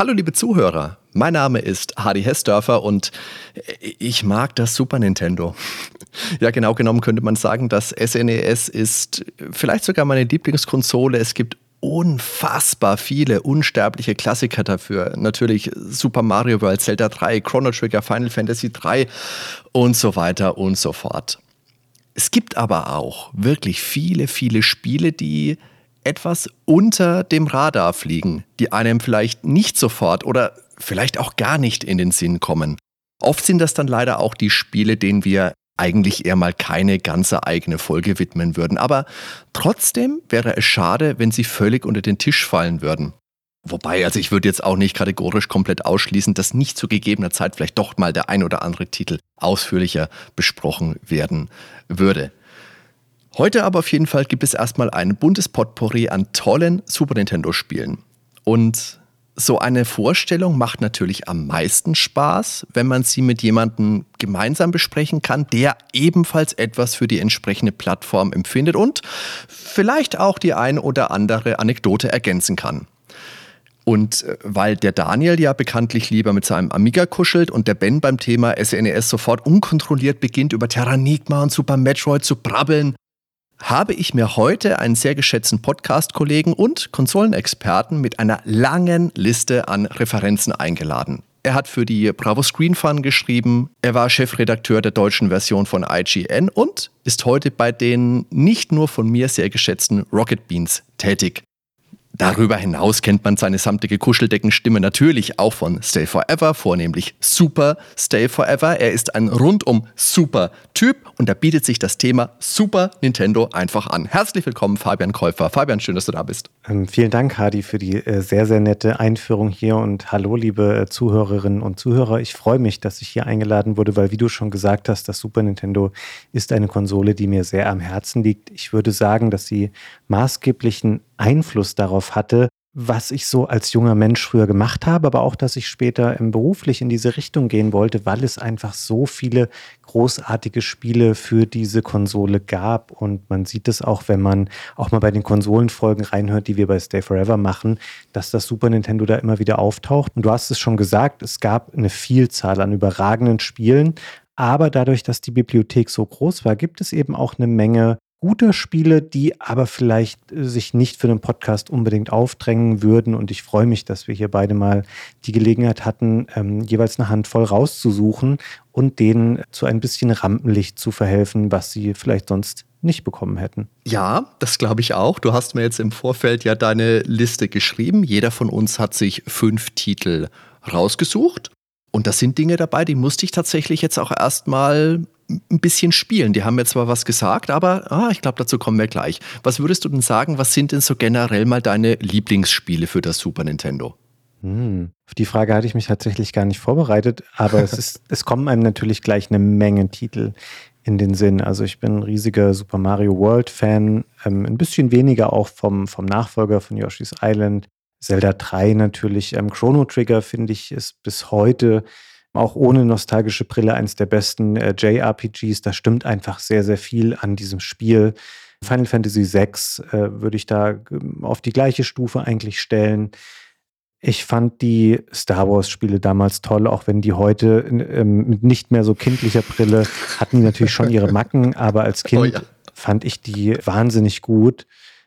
Hallo liebe Zuhörer, mein Name ist Hardy Hessdörfer und ich mag das Super Nintendo. Ja, genau genommen könnte man sagen, das SNES e ist vielleicht sogar meine Lieblingskonsole. Es gibt unfassbar viele unsterbliche Klassiker dafür. Natürlich Super Mario World, Zelda 3, Chrono Trigger, Final Fantasy 3 und so weiter und so fort. Es gibt aber auch wirklich viele, viele Spiele, die etwas unter dem Radar fliegen, die einem vielleicht nicht sofort oder vielleicht auch gar nicht in den Sinn kommen. Oft sind das dann leider auch die Spiele, denen wir eigentlich eher mal keine ganze eigene Folge widmen würden. Aber trotzdem wäre es schade, wenn sie völlig unter den Tisch fallen würden. Wobei, also ich würde jetzt auch nicht kategorisch komplett ausschließen, dass nicht zu gegebener Zeit vielleicht doch mal der ein oder andere Titel ausführlicher besprochen werden würde. Heute aber auf jeden Fall gibt es erstmal ein buntes Potpourri an tollen Super Nintendo-Spielen. Und so eine Vorstellung macht natürlich am meisten Spaß, wenn man sie mit jemandem gemeinsam besprechen kann, der ebenfalls etwas für die entsprechende Plattform empfindet und vielleicht auch die ein oder andere Anekdote ergänzen kann. Und äh, weil der Daniel ja bekanntlich lieber mit seinem Amiga kuschelt und der Ben beim Thema SNES e sofort unkontrolliert beginnt, über Terranigma und Super Metroid zu brabbeln, habe ich mir heute einen sehr geschätzten Podcast-Kollegen und Konsolenexperten mit einer langen Liste an Referenzen eingeladen. Er hat für die Bravo Screen Fun geschrieben, er war Chefredakteur der deutschen Version von IGN und ist heute bei den nicht nur von mir sehr geschätzten Rocket Beans tätig. Darüber hinaus kennt man seine samtige Kuscheldeckenstimme natürlich auch von Stay Forever, vornehmlich Super Stay Forever. Er ist ein rundum super Typ und da bietet sich das Thema Super Nintendo einfach an. Herzlich willkommen, Fabian Käufer. Fabian, schön, dass du da bist. Ähm, vielen Dank, Hadi, für die äh, sehr, sehr nette Einführung hier und hallo, liebe äh, Zuhörerinnen und Zuhörer. Ich freue mich, dass ich hier eingeladen wurde, weil, wie du schon gesagt hast, das Super Nintendo ist eine Konsole, die mir sehr am Herzen liegt. Ich würde sagen, dass sie maßgeblichen Einfluss darauf hatte, was ich so als junger Mensch früher gemacht habe, aber auch, dass ich später beruflich in diese Richtung gehen wollte, weil es einfach so viele großartige Spiele für diese Konsole gab. Und man sieht es auch, wenn man auch mal bei den Konsolenfolgen reinhört, die wir bei Stay Forever machen, dass das Super Nintendo da immer wieder auftaucht. Und du hast es schon gesagt, es gab eine Vielzahl an überragenden Spielen. Aber dadurch, dass die Bibliothek so groß war, gibt es eben auch eine Menge guter Spiele, die aber vielleicht äh, sich nicht für den Podcast unbedingt aufdrängen würden. Und ich freue mich, dass wir hier beide mal die Gelegenheit hatten, ähm, jeweils eine Handvoll rauszusuchen und denen zu ein bisschen Rampenlicht zu verhelfen, was sie vielleicht sonst nicht bekommen hätten. Ja, das glaube ich auch. Du hast mir jetzt im Vorfeld ja deine Liste geschrieben. Jeder von uns hat sich fünf Titel rausgesucht. Und das sind Dinge dabei, die musste ich tatsächlich jetzt auch erstmal ein bisschen spielen. Die haben mir zwar was gesagt, aber ah, ich glaube, dazu kommen wir gleich. Was würdest du denn sagen, was sind denn so generell mal deine Lieblingsspiele für das Super Nintendo? Hm. Auf die Frage hatte ich mich tatsächlich gar nicht vorbereitet, aber es, ist, es kommen einem natürlich gleich eine Menge Titel in den Sinn. Also ich bin ein riesiger Super Mario World Fan, ähm, ein bisschen weniger auch vom, vom Nachfolger von Yoshi's Island. Zelda 3 natürlich. Ähm, Chrono Trigger finde ich ist bis heute auch ohne nostalgische Brille eines der besten äh, JRPGs. Da stimmt einfach sehr, sehr viel an diesem Spiel. Final Fantasy VI äh, würde ich da ähm, auf die gleiche Stufe eigentlich stellen. Ich fand die Star Wars-Spiele damals toll, auch wenn die heute ähm, mit nicht mehr so kindlicher Brille hatten die natürlich schon ihre Macken, aber als oh Kind oh ja. fand ich die wahnsinnig gut.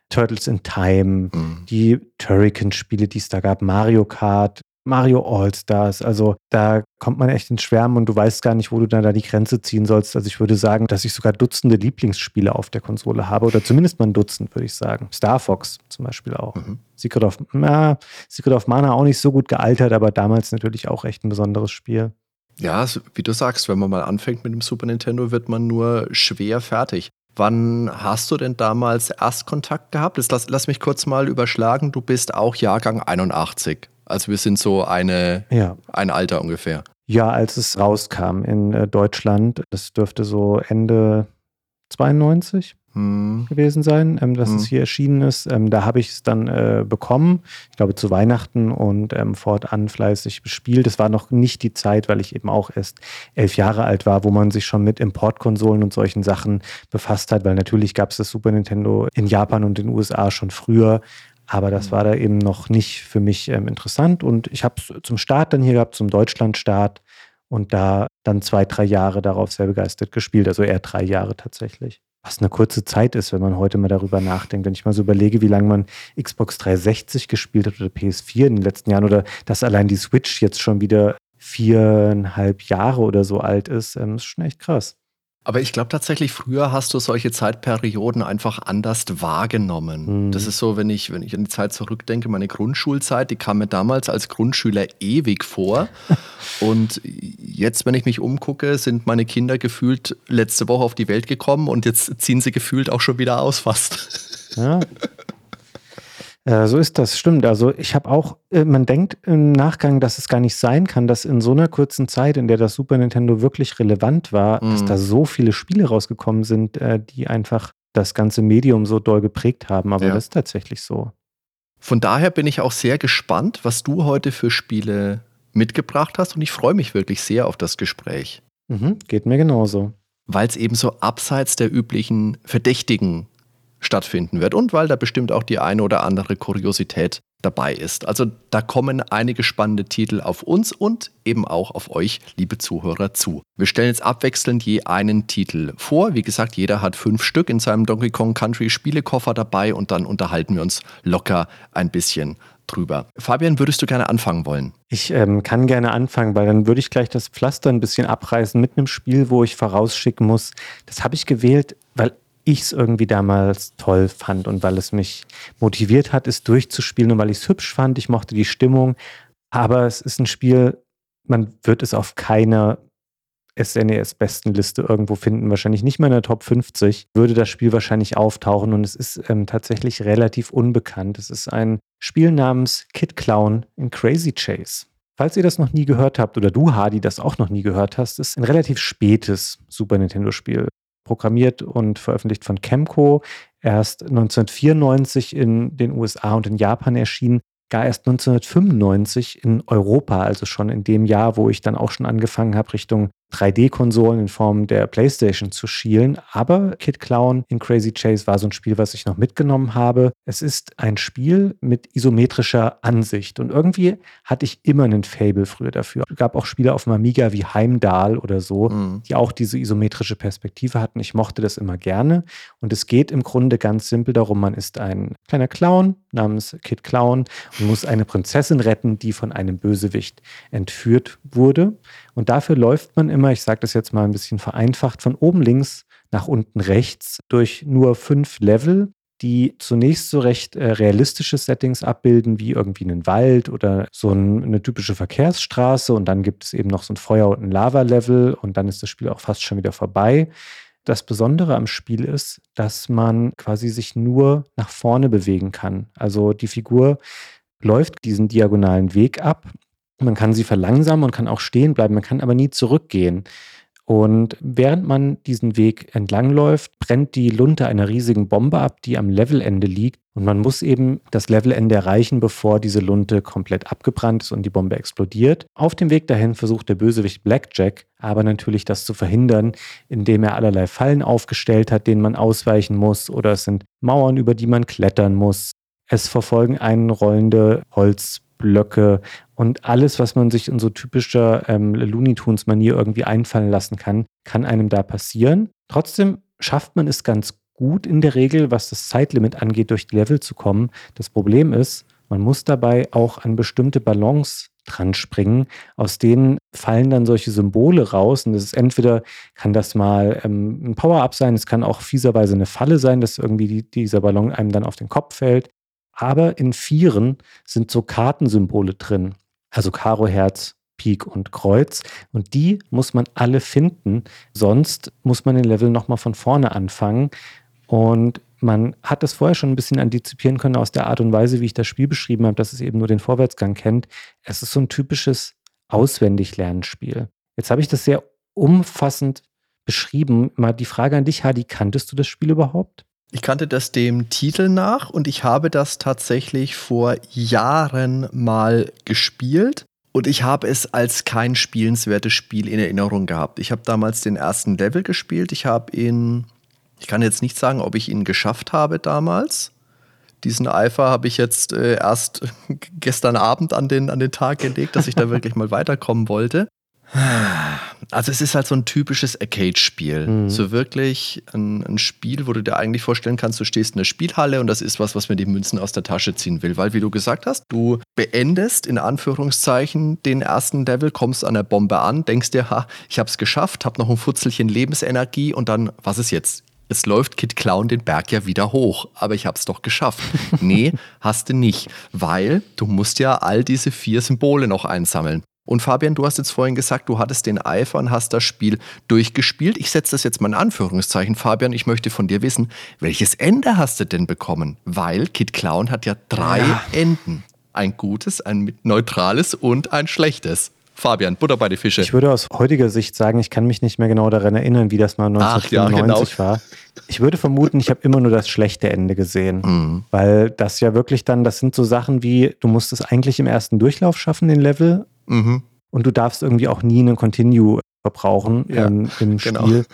Turtles in Time, mhm. die Turrican-Spiele, die es da gab, Mario Kart, Mario All-Stars. Also da kommt man echt ins Schwärmen und du weißt gar nicht, wo du dann da die Grenze ziehen sollst. Also ich würde sagen, dass ich sogar Dutzende Lieblingsspiele auf der Konsole habe oder zumindest mal ein Dutzend, würde ich sagen. Star Fox zum Beispiel auch. Mhm. Secret, of, na, Secret of Mana auch nicht so gut gealtert, aber damals natürlich auch echt ein besonderes Spiel. Ja, wie du sagst, wenn man mal anfängt mit dem Super Nintendo, wird man nur schwer fertig. Wann hast du denn damals Erstkontakt gehabt? Lass, lass mich kurz mal überschlagen. Du bist auch Jahrgang 81. Also wir sind so eine, ja. ein Alter ungefähr. Ja, als es rauskam in äh, Deutschland, das dürfte so Ende 92. hm. gewesen sein, ähm, dass hm. es hier erschienen ist. Ähm, da habe ich es dann äh, bekommen, ich glaube zu Weihnachten und ähm, fortan fleißig bespielt. Es war noch nicht die Zeit, weil ich eben auch erst elf Jahre alt war, wo man sich schon mit Importkonsolen und solchen Sachen befasst hat, weil natürlich gab es das Super Nintendo in Japan und in den USA schon früher. Aber das hm. war da eben noch nicht für mich ähm, interessant. Und ich habe es zum Start dann hier gehabt, zum Deutschlandstart und da dann zwei, drei Jahre darauf sehr begeistert gespielt, also eher drei Jahre tatsächlich. Was eine kurze Zeit ist, wenn man heute mal darüber nachdenkt. Wenn ich mal so überlege, wie lange man Xbox 360 gespielt hat oder PS4 in den letzten Jahren oder dass allein die Switch jetzt schon wieder viereinhalb Jahre oder so alt ist, ähm, ist schon echt krass. Aber ich glaube tatsächlich, früher hast du solche Zeitperioden einfach anders wahrgenommen. Mhm. Das ist so, wenn ich, wenn ich an die Zeit zurückdenke, meine Grundschulzeit, die kam mir damals als Grundschüler ewig vor. und jetzt, wenn ich mich umgucke, sind meine Kinder gefühlt letzte Woche auf die Welt gekommen und jetzt ziehen sie gefühlt auch schon wieder aus fast. Ja. Äh, so ist das, stimmt. Also ich habe auch, äh, man denkt im Nachgang, dass es gar nicht sein kann, dass in so einer kurzen Zeit, in der das Super Nintendo wirklich relevant war, mhm. dass da so viele Spiele rausgekommen sind, äh, die einfach das ganze Medium so doll geprägt haben. Aber ja. das ist tatsächlich so. Von daher bin ich auch sehr gespannt, was du heute für Spiele mitgebracht hast und ich freue mich wirklich sehr auf das Gespräch. Mhm, geht mir genauso. Weil es eben so abseits der üblichen Verdächtigen stattfinden wird und weil da bestimmt auch die eine oder andere Kuriosität dabei ist. Also da kommen einige spannende Titel auf uns und eben auch auf euch, liebe Zuhörer, zu. Wir stellen jetzt abwechselnd je einen Titel vor. Wie gesagt, jeder hat fünf Stück in seinem Donkey Kong Country Spielekoffer dabei und dann unterhalten wir uns locker ein bisschen drüber. Fabian, würdest du gerne anfangen wollen? Ich ähm, kann gerne anfangen, weil dann würde ich gleich das Pflaster ein bisschen abreißen mit einem Spiel, wo ich vorausschicken muss. Das habe ich gewählt, weil ich es irgendwie damals toll fand und weil es mich motiviert hat, es durchzuspielen und weil ich es hübsch fand. Ich mochte die Stimmung. Aber es ist ein Spiel, man wird es auf keiner SNES-Bestenliste irgendwo finden, wahrscheinlich nicht mal in der Top 50, würde das Spiel wahrscheinlich auftauchen und es ist ähm, tatsächlich relativ unbekannt. Es ist ein Spiel namens Kid Clown in Crazy Chase. Falls ihr das noch nie gehört habt oder du, Hardy, das auch noch nie gehört hast, ist ein relativ spätes Super Nintendo-Spiel programmiert und veröffentlicht von Chemco, erst 1994 in den USA und in Japan erschienen gar erst 1995 in Europa, also schon in dem Jahr, wo ich dann auch schon angefangen habe, Richtung 3D-Konsolen in Form der PlayStation zu schielen. Aber Kid Clown in Crazy Chase war so ein Spiel, was ich noch mitgenommen habe. Es ist ein Spiel mit isometrischer Ansicht und irgendwie hatte ich immer einen Fable früher dafür. Es gab auch Spiele auf dem Amiga wie Heimdall oder so, mhm. die auch diese isometrische Perspektive hatten. Ich mochte das immer gerne und es geht im Grunde ganz simpel darum, man ist ein kleiner Clown namens Kid Clown und muss eine Prinzessin retten, die von einem Bösewicht entführt wurde. Und dafür läuft man immer, ich sage das jetzt mal ein bisschen vereinfacht, von oben links nach unten rechts durch nur fünf Level, die zunächst so recht äh, realistische Settings abbilden, wie irgendwie einen Wald oder so ein, eine typische Verkehrsstraße. Und dann gibt es eben noch so ein Feuer- und ein Lava-Level und dann ist das Spiel auch fast schon wieder vorbei. Das Besondere am Spiel ist, dass man quasi sich nur nach vorne bewegen kann. Also die Figur läuft diesen diagonalen Weg ab man kann sie verlangsamen und kann auch stehen bleiben, man kann aber nie zurückgehen. Und während man diesen Weg entlangläuft, brennt die Lunte einer riesigen Bombe ab, die am Levelende liegt. Und man muss eben das Levelende erreichen, bevor diese Lunte komplett abgebrannt ist und die Bombe explodiert. Auf dem Weg dahin versucht der Bösewicht Blackjack aber natürlich das zu verhindern, indem er allerlei Fallen aufgestellt hat, denen man ausweichen muss. Oder es sind Mauern, über die man klettern muss. Es verfolgen einen rollende Holzblöcke und alles, was man sich in so typischer ähm, Looney Tunes-Manier irgendwie einfallen lassen kann, kann einem da passieren. Trotzdem schafft man es ganz gut in der Regel, was das Zeitlimit angeht, durch die Level zu kommen. Das Problem ist, man muss dabei auch an bestimmte Ballons dran springen. Aus denen fallen dann solche Symbole raus. Und das ist entweder, kann das mal ähm, ein Power-Up sein, es kann auch fieserweise eine Falle sein, dass irgendwie die, dieser Ballon einem dann auf den Kopf fällt. Aber in Vieren sind so Kartensymbole drin also Karo, Herz, Pik und Kreuz. Und die muss man alle finden, sonst muss man den Level nochmal von vorne anfangen. Und man hat das vorher schon ein bisschen antizipieren können aus der Art und Weise, wie ich das Spiel beschrieben habe, dass es eben nur den Vorwärtsgang kennt. Es ist so ein typisches Auswendiglernspiel. Jetzt habe ich das sehr umfassend beschrieben. Mal die Frage an dich, Hadi, kanntest du das Spiel überhaupt? Ich kannte das dem Titel nach und ich habe das tatsächlich vor Jahren mal gespielt. Und ich habe es als kein spielenswertes Spiel in Erinnerung gehabt. Ich habe damals den ersten Level gespielt. Ich habe ihn, ich kann jetzt nicht sagen, ob ich ihn geschafft habe damals. Diesen Eifer habe ich jetzt äh, erst gestern Abend an den, an den Tag gelegt, dass ich da wirklich mal weiterkommen wollte. Also es ist halt so ein typisches Arcade-Spiel. Mhm. So wirklich ein, ein, Spiel, wo du dir eigentlich vorstellen kannst, du stehst in der Spielhalle und das ist was, was mir die Münzen aus der Tasche ziehen will. Weil, wie du gesagt hast, du beendest in Anführungszeichen den ersten Level, kommst an der Bombe an, denkst dir, ha, ich hab's geschafft, hab noch ein Futzelchen Lebensenergie und dann, was ist jetzt? es läuft Kid Clown den Berg ja wieder hoch, aber ich hab's doch geschafft. nee, hast du nicht, weil du musst ja all diese vier Symbole noch einsammeln. Und Fabian, du hast jetzt vorhin gesagt, du hattest den Eifer und hast das Spiel durchgespielt. Ich setze das jetzt mal in Anführungszeichen. Fabian, ich möchte von dir wissen, welches Ende hast du denn bekommen? Weil Kid Clown hat ja drei ja. Enden. Ein gutes, ein neutrales und ein schlechtes. Fabian, Butter bei die Fische. Ich würde aus heutiger Sicht sagen, ich kann mich nicht mehr genau daran erinnern, wie das mal 1995 ja, genau. war. Ich würde vermuten, ich habe immer nur das schlechte Ende gesehen. Mhm. Weil das ja wirklich dann, das sind so Sachen wie, du musst es eigentlich im ersten Durchlauf schaffen, den Level. Mhm. Und du darfst irgendwie auch nie einen Continue verbrauchen ja, ähm, im genau. Spiel.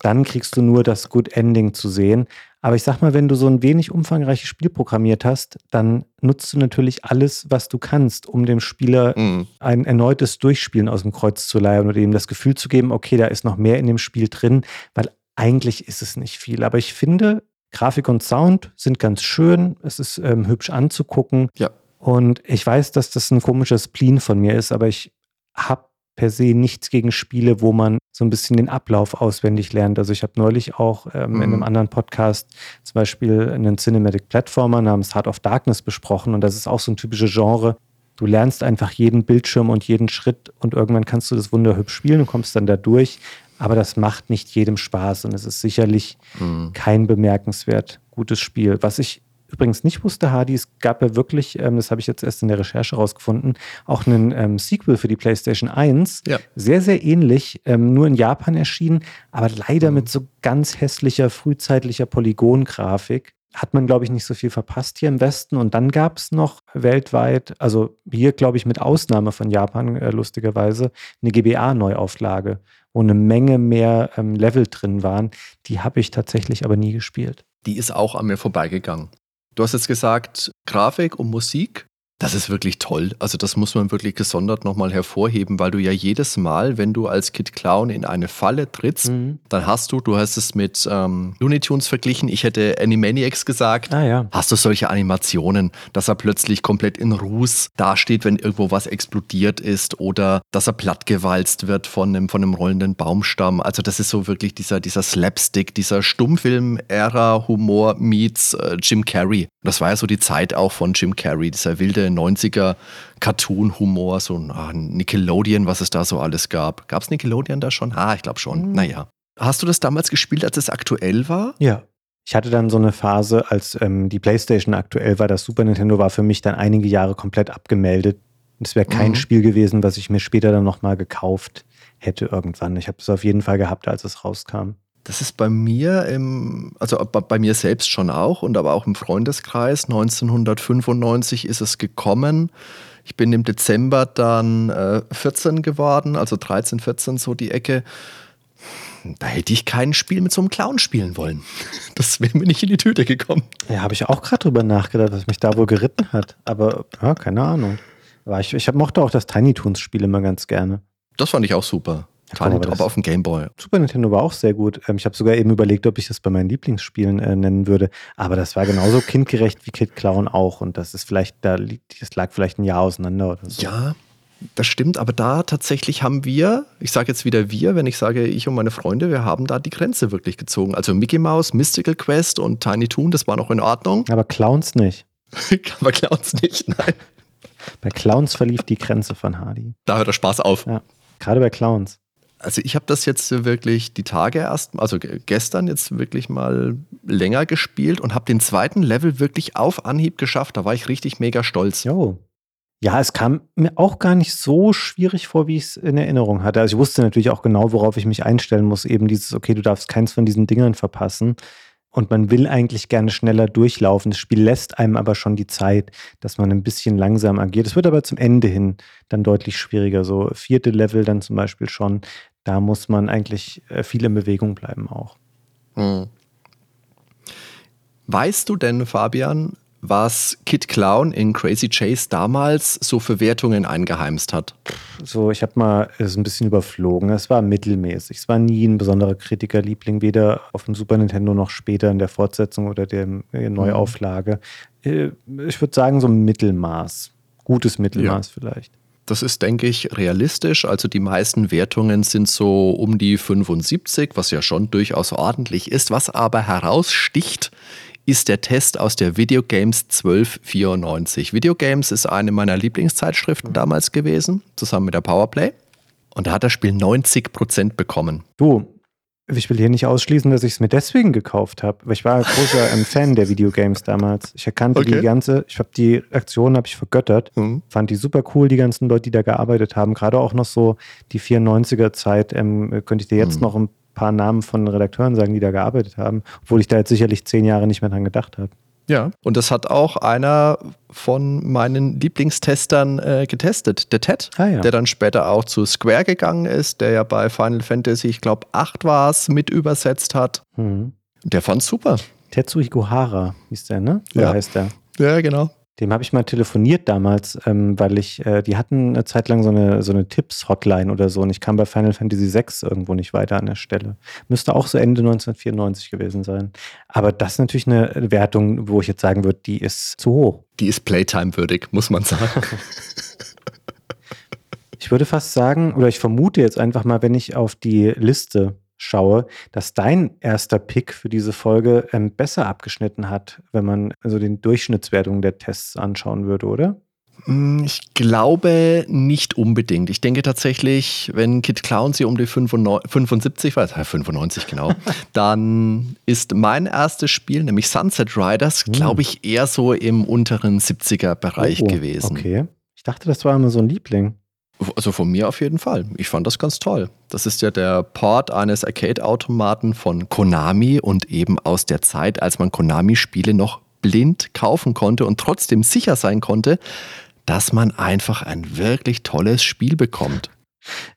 Dann kriegst du nur das Good Ending zu sehen. Aber ich sag mal, wenn du so ein wenig umfangreiches Spiel programmiert hast, dann nutzt du natürlich alles, was du kannst, um dem Spieler mhm. ein erneutes Durchspielen aus dem Kreuz zu leihen oder ihm das Gefühl zu geben, okay, da ist noch mehr in dem Spiel drin, weil eigentlich ist es nicht viel. Aber ich finde, Grafik und Sound sind ganz schön. Es ist ähm, hübsch anzugucken. Ja. Und ich weiß, dass das ein komisches Spleen von mir ist, aber ich habe per se nichts gegen Spiele, wo man so ein bisschen den Ablauf auswendig lernt. Also ich habe neulich auch ähm, mhm. in einem mhm. anderen Podcast zum Beispiel einen Cinematic Platformer namens Heart of Darkness besprochen und das ist auch so ein typisches Genre. Du lernst einfach jeden Bildschirm und jeden Schritt und irgendwann kannst du das wunderhübsch spielen und kommst dann da durch. Aber das macht nicht jedem Spaß und es ist sicherlich mhm. kein bemerkenswert gutes Spiel. Was ich übrigens nicht wusste, Hardy, es gab ja wirklich, ähm, das habe ich jetzt erst in der Recherche rausgefunden, auch einen ähm, Sequel für die PlayStation 1. Ja. Sehr, sehr ähnlich, ähm, nur in Japan erschienen, aber leider mhm. mit so ganz hässlicher, frühzeitlicher Polygongrafik. Hat man, glaube ich, nicht so viel verpasst hier im Westen. Und dann gab es noch weltweit, also hier, glaube ich, mit Ausnahme von Japan, äh, lustigerweise, eine GBA-Neuauflage, wo eine Menge mehr ähm, Level drin waren. Die habe ich tatsächlich aber nie gespielt. Die ist auch an mir vorbeigegangen. Du hast jetzt gesagt, Grafik und Musik. Das ist wirklich toll. Also das muss man wirklich gesondert nochmal hervorheben, weil du ja jedes Mal, wenn du als Kid Clown in eine Falle trittst, mhm. dann hast du, du hast es mit ähm, Looney Tunes verglichen, ich hätte Animaniacs gesagt, ah, ja. hast du solche Animationen, dass er plötzlich komplett in Ruß dasteht, wenn irgendwo was explodiert ist oder dass er plattgewalzt wird von einem, von einem rollenden Baumstamm. Also das ist so wirklich dieser, dieser Slapstick, dieser Stummfilm-Ära-Humor meets äh, Jim Carrey. Das war ja so die Zeit auch von Jim Carrey, dieser wilde 90er Cartoon-Humor, so ah, Nickelodeon, was es da so alles gab. Gab es Nickelodeon da schon? Ah, ich glaube schon. Mhm. Naja. Hast du das damals gespielt, als es aktuell war? Ja. Ich hatte dann so eine Phase, als ähm, die PlayStation aktuell war, das Super Nintendo war für mich dann einige Jahre komplett abgemeldet. Es wäre kein mhm. Spiel gewesen, was ich mir später dann nochmal gekauft hätte irgendwann. Ich habe es auf jeden Fall gehabt, als es rauskam. Das ist bei mir, im, also bei mir selbst schon auch und aber auch im Freundeskreis. 1995 ist es gekommen. Ich bin im Dezember dann äh, 14 geworden, also 13, 14 so die Ecke. Da hätte ich kein Spiel mit so einem Clown spielen wollen. Das wäre mir nicht in die Tüte gekommen. Ja, habe ich auch gerade drüber nachgedacht, was mich da wohl geritten hat. Aber ja, keine Ahnung. Aber ich, ich mochte auch das Tiny Toons Spiel immer ganz gerne. Das fand ich auch super. Tiny Top auf dem Gameboy. Super Nintendo war auch sehr gut. Ähm, ich habe sogar eben überlegt, ob ich das bei meinen Lieblingsspielen äh, nennen würde. Aber das war genauso kindgerecht wie Kid Clown auch. Und das ist vielleicht, da das lag vielleicht ein Jahr auseinander oder so. Ja, das stimmt. Aber da tatsächlich haben wir, ich sage jetzt wieder wir, wenn ich sage ich und meine Freunde, wir haben da die Grenze wirklich gezogen. Also Mickey Mouse, Mystical Quest und Tiny Toon, das war noch in Ordnung. Aber Clowns nicht. aber Clowns nicht, nein. Bei Clowns verlief die Grenze von Hardy. Da hört der Spaß auf. Ja, gerade bei Clowns. Also ich habe das jetzt wirklich die Tage erst, also gestern jetzt wirklich mal länger gespielt und habe den zweiten Level wirklich auf Anhieb geschafft. Da war ich richtig mega stolz. Jo. Ja, es kam mir auch gar nicht so schwierig vor, wie ich es in Erinnerung hatte. Also ich wusste natürlich auch genau, worauf ich mich einstellen muss. Eben dieses, okay, du darfst keins von diesen Dingern verpassen. Und man will eigentlich gerne schneller durchlaufen. Das Spiel lässt einem aber schon die Zeit, dass man ein bisschen langsam agiert. Es wird aber zum Ende hin dann deutlich schwieriger. So vierte Level dann zum Beispiel schon. Da muss man eigentlich äh, viel in Bewegung bleiben auch. Hm. Weißt du denn, Fabian, was Kid Clown in Crazy Chase damals so für Wertungen eingeheimst hat? So, ich habe mal es ein bisschen überflogen. Es war mittelmäßig. Es war nie ein besonderer Kritikerliebling, weder auf dem Super Nintendo noch später in der Fortsetzung oder der äh, Neuauflage. Äh, ich würde sagen, so ein Mittelmaß. Gutes Mittelmaß ja. vielleicht. Das ist, denke ich, realistisch. Also die meisten Wertungen sind so um die 75, was ja schon durchaus ordentlich ist. Was aber heraussticht, ist der Test aus der Videogames 1294. Videogames ist eine meiner Lieblingszeitschriften damals gewesen, zusammen mit der Powerplay. Und da hat das Spiel 90 Prozent bekommen. Du, ich will hier nicht ausschließen, dass ich es mir deswegen gekauft habe. Weil ich war ein großer ähm, Fan der Videogames damals. Ich erkannte okay. die ganze, ich habe die Aktion habe ich vergöttert, mhm. fand die super cool, die ganzen Leute, die da gearbeitet haben. Gerade auch noch so die 94er Zeit, ähm, könnte ich dir jetzt mhm. noch ein paar Namen von Redakteuren sagen, die da gearbeitet haben, obwohl ich da jetzt sicherlich zehn Jahre nicht mehr dran gedacht habe. Ja, und das hat auch einer von meinen Lieblingstestern äh, getestet, der Ted, ah, ja. der dann später auch zu Square gegangen ist, der ja bei Final Fantasy, ich glaube, 8 war es, mit übersetzt hat. Mhm. Der fand super. Tetsuo Higuhara hieß der, ne? Oder ja. heißt der? Ja, genau. Dem habe ich mal telefoniert damals, ähm, weil ich, äh, die hatten eine Zeit lang so eine, so eine Tipps-Hotline oder so und ich kam bei Final Fantasy VI irgendwo nicht weiter an der Stelle. Müsste auch so Ende 1994 gewesen sein. Aber das ist natürlich eine Wertung, wo ich jetzt sagen würde, die ist zu hoch. Die ist Playtime-würdig, muss man sagen. ich würde fast sagen, oder ich vermute jetzt einfach mal, wenn ich auf die Liste schaue, dass dein erster Pick für diese Folge ähm, besser abgeschnitten hat, wenn man also den Durchschnittswertungen der Tests anschauen würde, oder? Hm, ich glaube nicht unbedingt. Ich denke tatsächlich, wenn Kid Clown sie um die 75 war, 95 genau, dann ist mein erstes Spiel, nämlich Sunset Riders, hm. glaube ich, eher so im unteren 70er-Bereich oh, gewesen. Okay. Ich dachte, das war immer so ein Liebling. Also von mir auf jeden Fall. Ich fand das ganz toll. Das ist ja der Port eines Arcade-Automaten von Konami und eben aus der Zeit, als man Konami-Spiele noch blind kaufen konnte und trotzdem sicher sein konnte, dass man einfach ein wirklich tolles Spiel bekommt.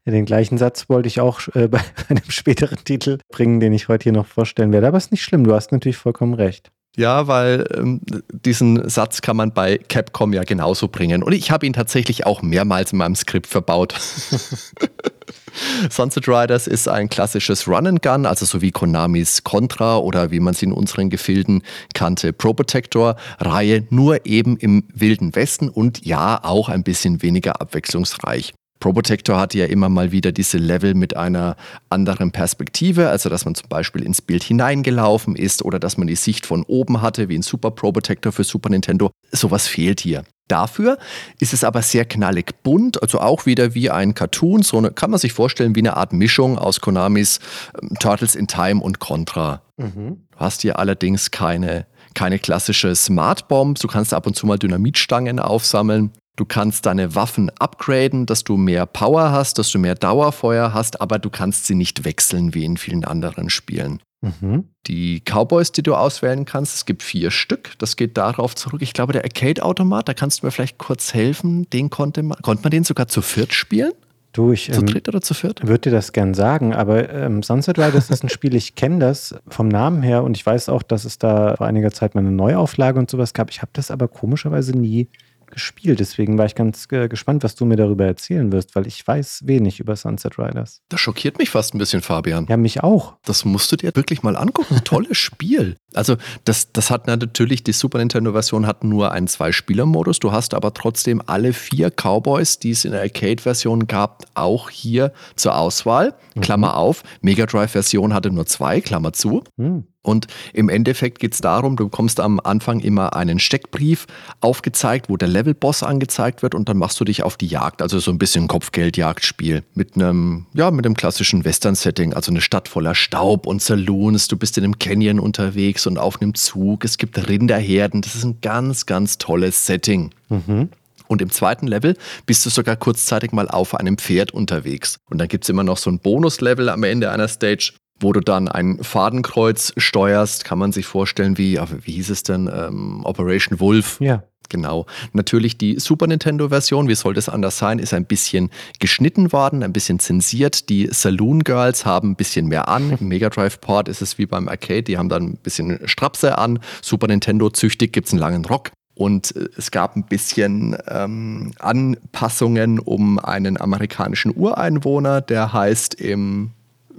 Den gleichen Satz wollte ich auch äh, bei einem späteren Titel bringen, den ich heute hier noch vorstellen werde. Aber es ist nicht schlimm, du hast natürlich vollkommen recht. Ja, weil ähm, diesen Satz kann man bei Capcom ja genauso bringen. Und ich habe ihn tatsächlich auch mehrmals in meinem Skript verbaut. Sunset Riders ist ein klassisches Run and Gun, also so wie Konamis Contra oder wie man sie in unseren Gefilden kannte, Pro Protector Reihe, nur eben im Wilden Westen und ja auch ein bisschen weniger abwechslungsreich. Probotector hatte ja immer mal wieder diese Level mit einer anderen Perspektive, also dass man zum Beispiel ins Bild hineingelaufen ist oder dass man die Sicht von oben hatte, wie ein Super Probotector für Super Nintendo. Sowas fehlt hier. Dafür ist es aber sehr knallig bunt, also auch wieder wie ein Cartoon. So eine, kann man sich vorstellen wie eine Art Mischung aus Konamis ähm, Turtles in Time und Contra. Mhm. Du hast hier allerdings keine, keine klassische Smart Bomb. Du kannst ab und zu mal Dynamitstangen aufsammeln. Du kannst deine Waffen upgraden, dass du mehr Power hast, dass du mehr Dauerfeuer hast, aber du kannst sie nicht wechseln wie in vielen anderen Spielen. Mhm. Die Cowboys, die du auswählen kannst, es gibt vier Stück. Das geht darauf zurück. Ich glaube, der Arcade-Automat, da kannst du mir vielleicht kurz helfen. Den konnte man, konnte man den sogar zu viert spielen? Du, ich zu ähm, dritt oder zu viert? würde dir das gern sagen, aber ähm, Sunset Riders ist ein Spiel, ich kenne das vom Namen her und ich weiß auch, dass es da vor einiger Zeit mal eine Neuauflage und sowas gab. Ich habe das aber komischerweise nie gespielt. Deswegen war ich ganz äh, gespannt, was du mir darüber erzählen wirst, weil ich weiß wenig über Sunset Riders. Das schockiert mich fast ein bisschen, Fabian. Ja, mich auch. Das musst du dir wirklich mal angucken. Tolles Spiel. Also, das, das hat natürlich, die Super Nintendo-Version hat nur einen Zwei-Spieler-Modus. Du hast aber trotzdem alle vier Cowboys, die es in der Arcade-Version gab, auch hier zur Auswahl. Mhm. Klammer auf. Mega Drive-Version hatte nur zwei, Klammer zu. Mhm. Und im Endeffekt geht es darum, du bekommst am Anfang immer einen Steckbrief aufgezeigt, wo der Levelboss angezeigt wird und dann machst du dich auf die Jagd, also so ein bisschen Kopfgeldjagdspiel mit einem, ja, mit einem klassischen Western-Setting, also eine Stadt voller Staub und Saloons, du bist in einem Canyon unterwegs und auf einem Zug, es gibt Rinderherden, das ist ein ganz, ganz tolles Setting. Mhm. Und im zweiten Level bist du sogar kurzzeitig mal auf einem Pferd unterwegs. Und dann gibt es immer noch so ein Bonuslevel am Ende einer Stage, wo du dann ein Fadenkreuz steuerst. Kann man sich vorstellen, wie, wie hieß es denn? Ähm, Operation Wolf. Ja. Genau. Natürlich die Super Nintendo-Version, wie soll das anders sein, ist ein bisschen geschnitten worden, ein bisschen zensiert. Die Saloon Girls haben ein bisschen mehr an. Im Mega Drive Port ist es wie beim Arcade, die haben dann ein bisschen Strapse an. Super Nintendo züchtig gibt es einen langen Rock. Und äh, es gab ein bisschen ähm, Anpassungen um einen amerikanischen Ureinwohner, der heißt im,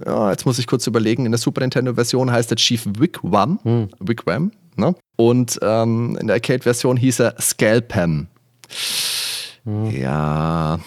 ja, jetzt muss ich kurz überlegen, in der Super Nintendo-Version heißt er Chief Wigwam. Hm. Wigwam ne? Und ähm, in der Arcade-Version hieß er Scalpam. Hm. Ja,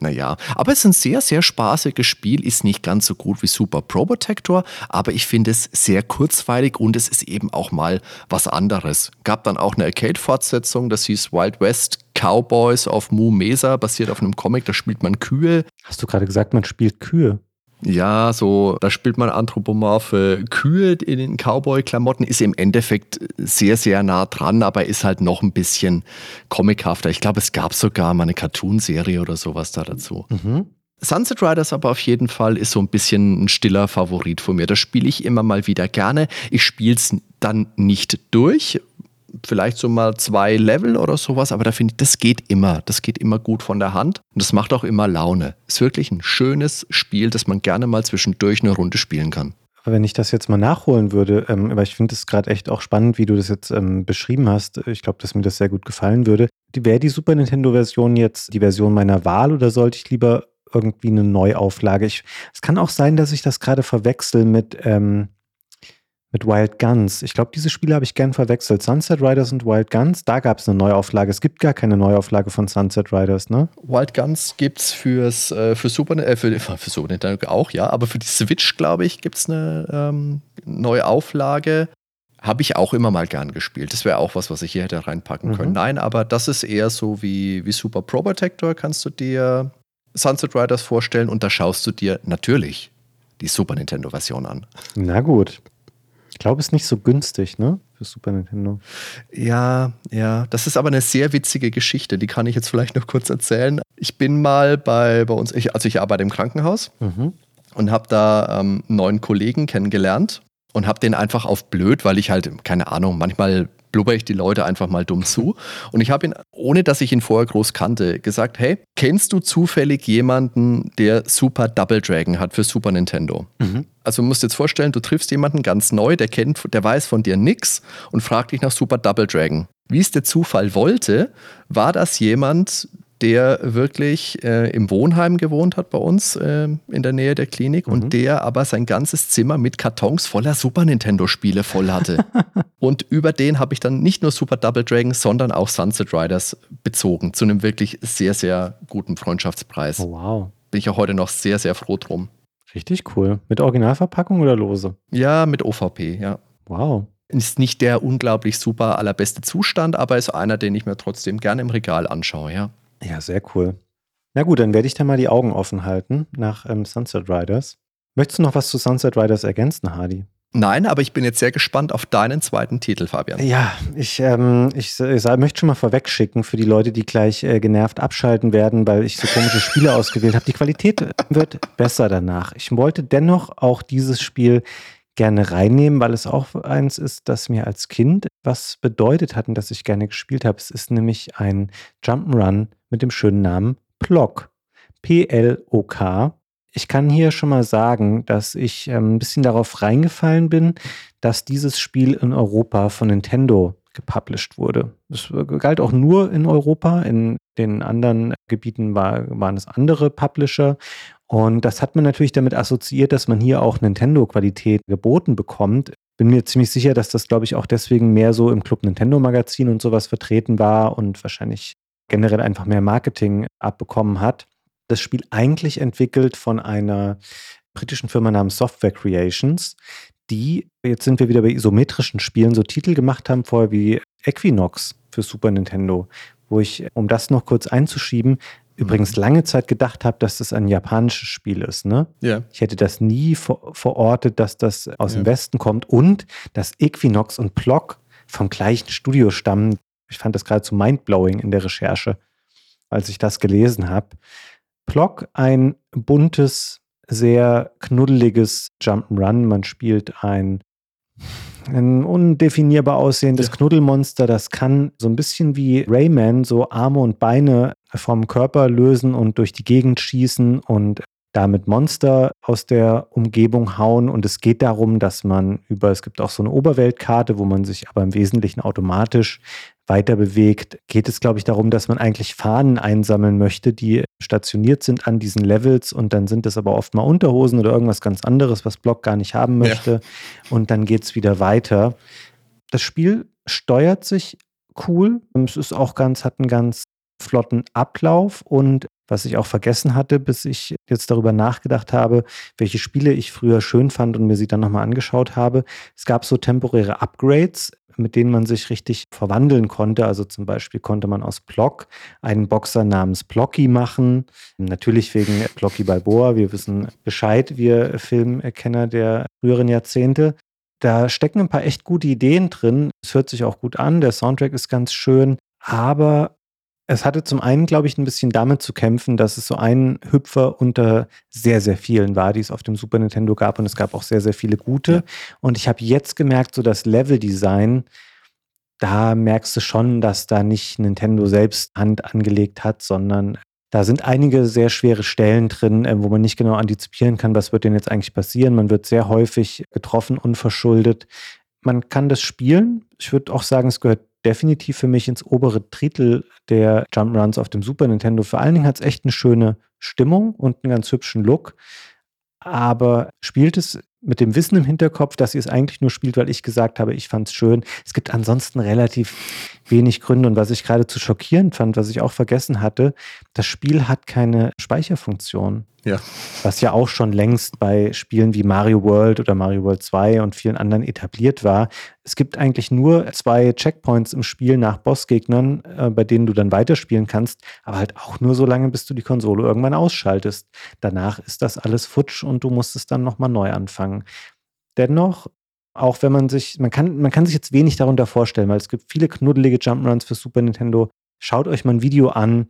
naja, aber es ist ein sehr, sehr spaßiges Spiel, ist nicht ganz so gut wie Super Probotector, aber ich finde es sehr kurzweilig und es ist eben auch mal was anderes. Gab dann auch eine Arcade-Fortsetzung, das hieß Wild West Cowboys of Moo Mesa, basiert auf einem Comic, da spielt man Kühe. Hast du gerade gesagt, man spielt Kühe? Ja, so, da spielt man anthropomorphe Kühe in den Cowboy-Klamotten, ist im Endeffekt sehr, sehr nah dran, aber ist halt noch ein bisschen comichafter. Ich glaube, es gab sogar mal eine Cartoon-Serie oder sowas da dazu. Mhm. Sunset Riders aber auf jeden Fall ist so ein bisschen ein stiller Favorit von mir. Das spiele ich immer mal wieder gerne. Ich spiele es dann nicht durch, vielleicht so mal zwei Level oder sowas, aber da finde ich, das geht immer. Das geht immer gut von der Hand und das macht auch immer Laune. Ist wirklich ein schönes Spiel, das man gerne mal zwischendurch eine Runde spielen kann. Wenn ich das jetzt mal nachholen würde, ähm, aber ich finde es gerade echt auch spannend, wie du das jetzt ähm, beschrieben hast. Ich glaube, dass mir das sehr gut gefallen würde. Wäre die Super Nintendo-Version jetzt die Version meiner Wahl oder sollte ich lieber irgendwie eine Neuauflage? Ich, es kann auch sein, dass ich das gerade verwechsel mit, ähm, mit Wild Guns. Ich glaube, diese Spiele habe ich gern verwechselt. Sunset Riders und Wild Guns, da gab es eine Neuauflage. Es gibt gar keine Neuauflage von Sunset Riders, ne? Wild Guns gibt es fürs, äh, für Super äh, für, für Super Nintendo auch, ja, aber für die Switch, glaube ich, gibt es eine ähm, Neuauflage. Habe ich auch immer mal gern gespielt. Das wäre auch was, was ich hier hätte reinpacken mhm. können. Nein, aber das ist eher so wie, wie Super Pro Protector, kannst du dir Sunset Riders vorstellen und da schaust du dir natürlich die Super Nintendo-Version an. Na gut. Ich glaube, es ist nicht so günstig, ne? Für Super Nintendo. Ja, ja. Das ist aber eine sehr witzige Geschichte. Die kann ich jetzt vielleicht noch kurz erzählen. Ich bin mal bei, bei uns, ich, also ich arbeite im Krankenhaus mhm. und habe da ähm, einen neuen Kollegen kennengelernt und habe den einfach auf blöd, weil ich halt, keine Ahnung, manchmal blubber ich die Leute einfach mal dumm zu. Und ich habe ihn, ohne dass ich ihn vorher groß kannte, gesagt, hey, kennst du zufällig jemanden, der Super Double Dragon hat für Super Nintendo? Mhm. Also du musst dir jetzt vorstellen, du triffst jemanden ganz neu, der kennt, der weiß von dir nichts und fragt dich nach Super Double Dragon. Wie es der Zufall wollte, war das jemand, der wirklich äh, im Wohnheim gewohnt hat bei uns äh, in der Nähe der Klinik mhm. und der aber sein ganzes Zimmer mit Kartons voller Super Nintendo-Spiele voll hatte. und über den habe ich dann nicht nur Super Double Dragon, sondern auch Sunset Riders bezogen zu einem wirklich sehr, sehr guten Freundschaftspreis. Oh, wow. Bin ich auch heute noch sehr, sehr froh drum. Richtig cool. Mit Originalverpackung oder lose? Ja, mit OVP, ja. Wow. Ist nicht der unglaublich super allerbeste Zustand, aber ist einer, den ich mir trotzdem gerne im Regal anschaue, ja. Ja, sehr cool. Na gut, dann werde ich da mal die Augen offen halten nach ähm, Sunset Riders. Möchtest du noch was zu Sunset Riders ergänzen, Hardy? Nein, aber ich bin jetzt sehr gespannt auf deinen zweiten Titel, Fabian. Ja, ich, ähm, ich, ich, möchte schon mal vorwegschicken für die Leute, die gleich äh, genervt abschalten werden, weil ich so komische Spiele ausgewählt habe. Die Qualität wird besser danach. Ich wollte dennoch auch dieses Spiel gerne reinnehmen, weil es auch eins ist, das mir als Kind was bedeutet hat und das ich gerne gespielt habe. Es ist nämlich ein Jump'n'Run mit dem schönen Namen Plock. P-L-O-K. Ich kann hier schon mal sagen, dass ich ähm, ein bisschen darauf reingefallen bin, dass dieses Spiel in Europa von Nintendo gepublished wurde. Es galt auch nur in Europa. In den anderen Gebieten war, waren es andere Publisher. Und das hat man natürlich damit assoziiert, dass man hier auch Nintendo-Qualität geboten bekommt. Bin mir ziemlich sicher, dass das, glaube ich, auch deswegen mehr so im Club Nintendo Magazin und sowas vertreten war und wahrscheinlich generell einfach mehr Marketing abbekommen hat. Das Spiel eigentlich entwickelt von einer britischen Firma namens Software Creations, die, jetzt sind wir wieder bei isometrischen Spielen, so Titel gemacht haben, vorher wie Equinox für Super Nintendo, wo ich, um das noch kurz einzuschieben, übrigens lange Zeit gedacht habe, dass das ein japanisches Spiel ist. Ne? Ja. Ich hätte das nie ver verortet, dass das aus ja. dem Westen kommt und dass Equinox und Plock vom gleichen Studio stammen. Ich fand das geradezu mindblowing in der Recherche. als ich das gelesen habe. Plock, ein buntes, sehr knuddeliges Jump'n'Run. Man spielt ein, ein undefinierbar aussehendes ja. Knuddelmonster. Das kann so ein bisschen wie Rayman so Arme und Beine vom Körper lösen und durch die Gegend schießen und damit Monster aus der Umgebung hauen. Und es geht darum, dass man über, es gibt auch so eine Oberweltkarte, wo man sich aber im Wesentlichen automatisch weiter bewegt, geht es, glaube ich, darum, dass man eigentlich Fahnen einsammeln möchte, die stationiert sind an diesen Levels und dann sind es aber oft mal Unterhosen oder irgendwas ganz anderes, was Block gar nicht haben möchte. Ja. Und dann geht es wieder weiter. Das Spiel steuert sich cool. Es ist auch ganz, hat einen ganz flotten Ablauf und was ich auch vergessen hatte, bis ich jetzt darüber nachgedacht habe, welche Spiele ich früher schön fand und mir sie dann nochmal angeschaut habe. Es gab so temporäre Upgrades, mit denen man sich richtig verwandeln konnte. Also zum Beispiel konnte man aus Block einen Boxer namens Blocky machen. Natürlich wegen Blocky Balboa. Wir wissen Bescheid, wir Filmkenner der früheren Jahrzehnte. Da stecken ein paar echt gute Ideen drin. Es hört sich auch gut an. Der Soundtrack ist ganz schön. Aber es hatte zum einen, glaube ich, ein bisschen damit zu kämpfen, dass es so ein Hüpfer unter sehr, sehr vielen war, die es auf dem Super Nintendo gab. Und es gab auch sehr, sehr viele gute. Ja. Und ich habe jetzt gemerkt, so das Level-Design, da merkst du schon, dass da nicht Nintendo selbst Hand angelegt hat, sondern da sind einige sehr schwere Stellen drin, äh, wo man nicht genau antizipieren kann, was wird denn jetzt eigentlich passieren. Man wird sehr häufig getroffen, unverschuldet. Man kann das spielen. Ich würde auch sagen, es gehört definitiv für mich ins obere Drittel der Jump Runs auf dem Super Nintendo. Vor allen Dingen hat es echt eine schöne Stimmung und einen ganz hübschen Look. Aber spielt es mit dem Wissen im Hinterkopf, dass ihr es eigentlich nur spielt, weil ich gesagt habe, ich fand es schön. Es gibt ansonsten relativ wenig Gründe. Und was ich geradezu schockierend fand, was ich auch vergessen hatte, das Spiel hat keine Speicherfunktion. Ja. Was ja auch schon längst bei Spielen wie Mario World oder Mario World 2 und vielen anderen etabliert war. Es gibt eigentlich nur zwei Checkpoints im Spiel nach Bossgegnern, äh, bei denen du dann weiterspielen kannst, aber halt auch nur so lange, bis du die Konsole irgendwann ausschaltest. Danach ist das alles futsch und du musst es dann nochmal neu anfangen. Dennoch auch wenn man sich, man kann, man kann sich jetzt wenig darunter vorstellen, weil es gibt viele knuddelige Jump'n'Runs für Super Nintendo. Schaut euch mal ein Video an.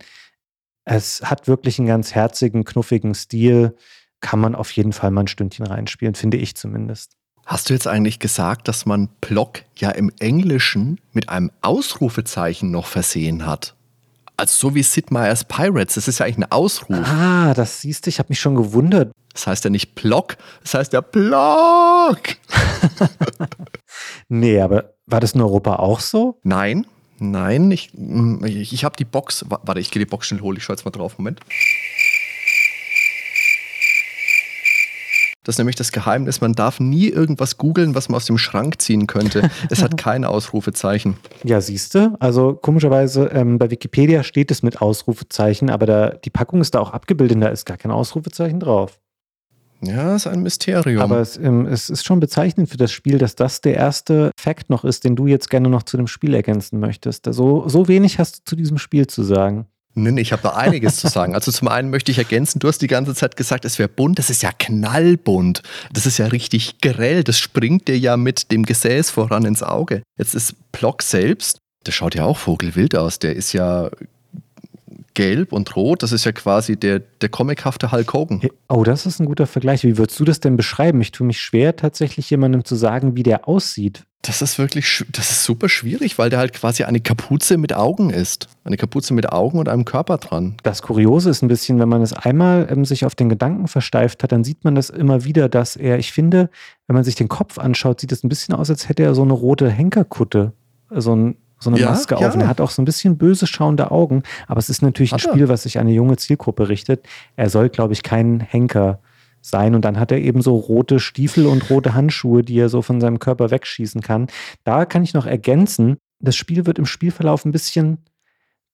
Es hat wirklich einen ganz herzigen, knuffigen Stil. Kann man auf jeden Fall mal ein Stündchen reinspielen, finde ich zumindest. Hast du jetzt eigentlich gesagt, dass man Block ja im Englischen mit einem Ausrufezeichen noch versehen hat? Also so wie Sid Meier's Pirates, das ist ja eigentlich ein Ausruf. Ah, das siehst du, ich habe mich schon gewundert. Das heißt ja nicht Block, das heißt ja Block. nee, aber war das in Europa auch so? Nein, nein, ich, ich, ich habe die Box, warte, ich gehe die Box schnell holen, ich schaue jetzt mal drauf, Moment. Das ist nämlich das Geheimnis. Man darf nie irgendwas googeln, was man aus dem Schrank ziehen könnte. Es hat kein Ausrufezeichen. Ja, siehst du. Also komischerweise ähm, bei Wikipedia steht es mit Ausrufezeichen, aber da, die Packung ist da auch abgebildet, da ist gar kein Ausrufezeichen drauf. Ja, ist ein Mysterium. Aber es, ähm, es, ist schon bezeichnend für das Spiel, dass das der erste Fakt noch ist, den du jetzt gerne noch zu dem Spiel ergänzen möchtest. So, so wenig hast du zu diesem Spiel zu sagen. Nein, ich habe da einiges zu sagen. Also zum einen möchte ich ergänzen, du hast die ganze Zeit gesagt, es wäre bunt. Das ist ja knallbunt. Das ist ja richtig grell. Das springt dir ja mit dem Gesäß voran ins Auge. Jetzt ist Plock selbst, der schaut ja auch vogelwild aus. Der ist ja gelb und rot. Das ist ja quasi der, der comichafte Hulk Hogan. Oh, das ist ein guter Vergleich. Wie würdest du das denn beschreiben? Ich tue mich schwer, tatsächlich jemandem zu sagen, wie der aussieht. Das ist wirklich, das ist super schwierig, weil der halt quasi eine Kapuze mit Augen ist. Eine Kapuze mit Augen und einem Körper dran. Das Kuriose ist ein bisschen, wenn man es einmal ähm, sich auf den Gedanken versteift hat, dann sieht man das immer wieder, dass er, ich finde, wenn man sich den Kopf anschaut, sieht es ein bisschen aus, als hätte er so eine rote Henkerkutte. So ein so eine ja, Maske auf. Und er hat auch so ein bisschen böse schauende Augen. Aber es ist natürlich hat ein Spiel, was sich an eine junge Zielgruppe richtet. Er soll, glaube ich, kein Henker sein. Und dann hat er eben so rote Stiefel und rote Handschuhe, die er so von seinem Körper wegschießen kann. Da kann ich noch ergänzen, das Spiel wird im Spielverlauf ein bisschen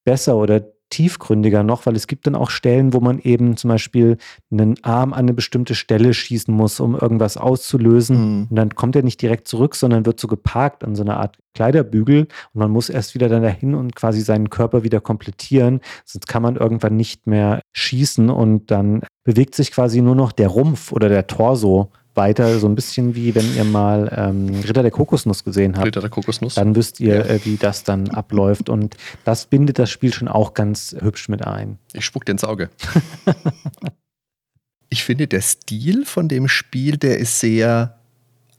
besser oder tiefgründiger noch, weil es gibt dann auch Stellen, wo man eben zum Beispiel einen Arm an eine bestimmte Stelle schießen muss, um irgendwas auszulösen. Mhm. Und dann kommt er nicht direkt zurück, sondern wird so geparkt an so einer Art Kleiderbügel und man muss erst wieder dann dahin und quasi seinen Körper wieder komplettieren. Sonst kann man irgendwann nicht mehr schießen und dann bewegt sich quasi nur noch der Rumpf oder der Torso weiter, so ein bisschen wie wenn ihr mal ähm, Ritter der Kokosnuss gesehen habt. Ritter der Kokosnuss. Dann wisst ihr, ja. äh, wie das dann abläuft. Und das bindet das Spiel schon auch ganz hübsch mit ein. Ich spuck dir ins Auge. ich finde, der Stil von dem Spiel, der ist sehr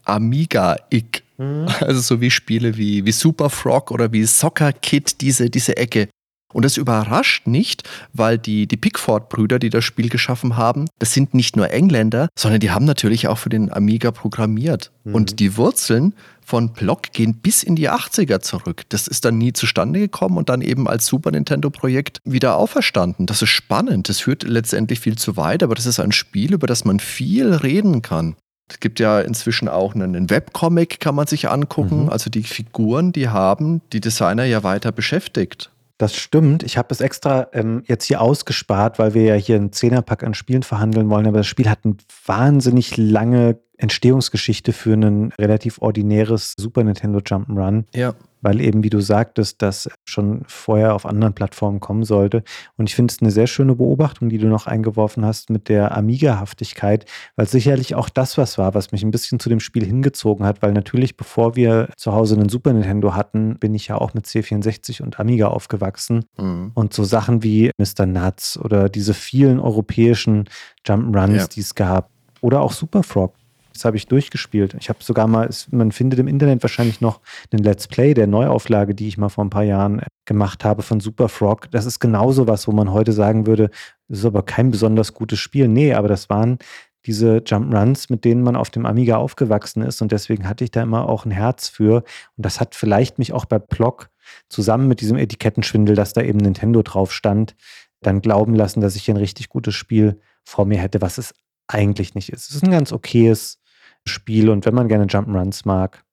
Amiga-ig. Mhm. Also so wie Spiele wie, wie Super Frog oder wie Soccer Kid, diese, diese Ecke. Und das überrascht nicht, weil die, die Pickford-Brüder, die das Spiel geschaffen haben, das sind nicht nur Engländer, sondern die haben natürlich auch für den Amiga programmiert. Mhm. Und die Wurzeln von Block gehen bis in die 80er zurück. Das ist dann nie zustande gekommen und dann eben als Super Nintendo-Projekt wieder auferstanden. Das ist spannend. Das führt letztendlich viel zu weit, aber das ist ein Spiel, über das man viel reden kann. Es gibt ja inzwischen auch einen Webcomic, kann man sich angucken. Mhm. Also die Figuren, die haben die Designer ja weiter beschäftigt. Das stimmt. Ich habe es extra ähm, jetzt hier ausgespart, weil wir ja hier einen Zehnerpack an Spielen verhandeln wollen. Aber das Spiel hat eine wahnsinnig lange Entstehungsgeschichte für ein relativ ordinäres Super Nintendo Jump'n'Run. Ja weil eben, wie du sagtest, das schon vorher auf anderen Plattformen kommen sollte. Und ich finde es eine sehr schöne Beobachtung, die du noch eingeworfen hast mit der Amiga-Haftigkeit, weil sicherlich auch das was war, was mich ein bisschen zu dem Spiel hingezogen hat, weil natürlich, bevor wir zu Hause einen Super Nintendo hatten, bin ich ja auch mit C64 und Amiga aufgewachsen. Mhm. Und so Sachen wie Mr. Nuts oder diese vielen europäischen Jump'n'Runs, ja. die es gab, oder auch Super Frog das habe ich durchgespielt. Ich habe sogar mal, man findet im Internet wahrscheinlich noch einen Let's Play der Neuauflage, die ich mal vor ein paar Jahren äh, gemacht habe von Super Frog. Das ist genauso was, wo man heute sagen würde, das ist aber kein besonders gutes Spiel. Nee, aber das waren diese Jump Runs, mit denen man auf dem Amiga aufgewachsen ist. Und deswegen hatte ich da immer auch ein Herz für. Und das hat vielleicht mich auch bei Block zusammen mit diesem Etikettenschwindel, dass da eben Nintendo drauf stand, dann glauben lassen, dass ich ein richtig gutes Spiel vor mir hätte, was es eigentlich nicht ist. Es ist ein ganz okayes Spiel und wenn man gerne Jump'n'Runs mag,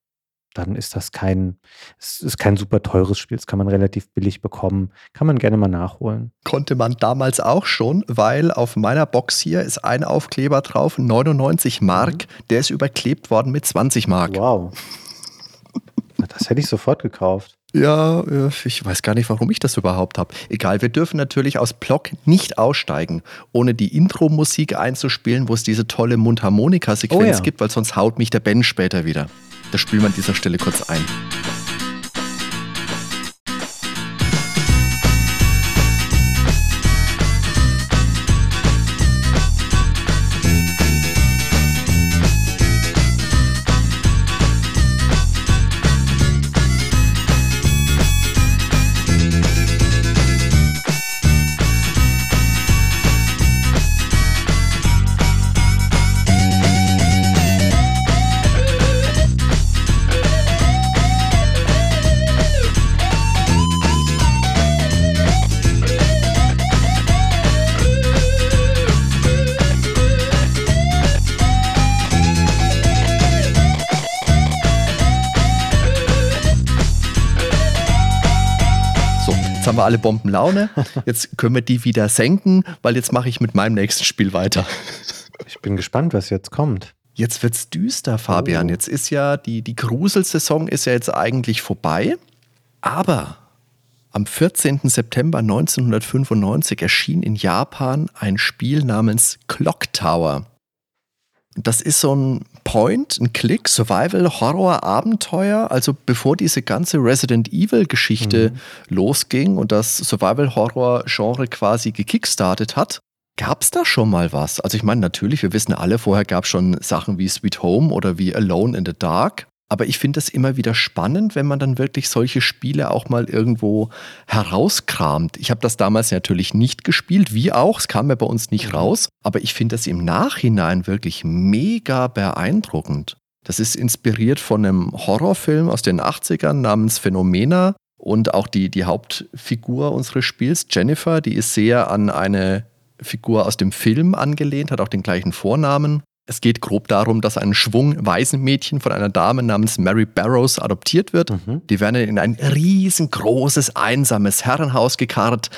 dann ist das kein, es ist kein super teures Spiel, das kann man relativ billig bekommen, kann man gerne mal nachholen. Konnte man damals auch schon, weil auf meiner Box hier ist ein Aufkleber drauf, 99 Mark, mhm. der ist überklebt worden mit 20 Mark. Wow. Das hätte ich sofort gekauft. Ja, ich weiß gar nicht, warum ich das überhaupt habe. Egal, wir dürfen natürlich aus Block nicht aussteigen, ohne die Intro-Musik einzuspielen, wo es diese tolle Mundharmonika-Sequenz oh ja. gibt, weil sonst haut mich der Ben später wieder. Das spielen wir an dieser Stelle kurz ein. Wir alle Bombenlaune. Jetzt können wir die wieder senken, weil jetzt mache ich mit meinem nächsten Spiel weiter. Ich bin gespannt, was jetzt kommt. Jetzt wird es düster, Fabian. Oh. Jetzt ist ja die, die Gruselsaison ist ja jetzt eigentlich vorbei. Aber am 14. September 1995 erschien in Japan ein Spiel namens Clock Tower. Das ist so ein Point, ein Click, Survival, Horror, Abenteuer. Also bevor diese ganze Resident Evil-Geschichte mhm. losging und das Survival-Horror-Genre quasi gekickstartet hat, gab es da schon mal was? Also ich meine, natürlich, wir wissen alle, vorher gab es schon Sachen wie Sweet Home oder wie Alone in the Dark. Aber ich finde es immer wieder spannend, wenn man dann wirklich solche Spiele auch mal irgendwo herauskramt. Ich habe das damals natürlich nicht gespielt, wie auch, es kam ja bei uns nicht mhm. raus, aber ich finde das im Nachhinein wirklich mega beeindruckend. Das ist inspiriert von einem Horrorfilm aus den 80ern namens Phänomena und auch die, die Hauptfigur unseres Spiels, Jennifer, die ist sehr an eine Figur aus dem Film angelehnt, hat auch den gleichen Vornamen. Es geht grob darum, dass ein Schwung Waisenmädchen von einer Dame namens Mary Barrows adoptiert wird. Mhm. Die werden in ein riesengroßes, einsames Herrenhaus gekarrt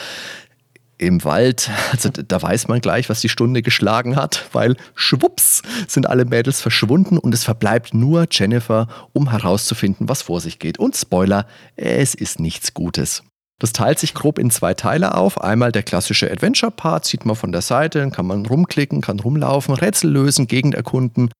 im Wald, also da weiß man gleich, was die Stunde geschlagen hat, weil schwupps sind alle Mädels verschwunden und es verbleibt nur Jennifer, um herauszufinden, was vor sich geht. Und Spoiler, es ist nichts Gutes. Das teilt sich grob in zwei Teile auf. Einmal der klassische Adventure-Part, sieht man von der Seite, kann man rumklicken, kann rumlaufen, Rätsel lösen, Gegend erkunden.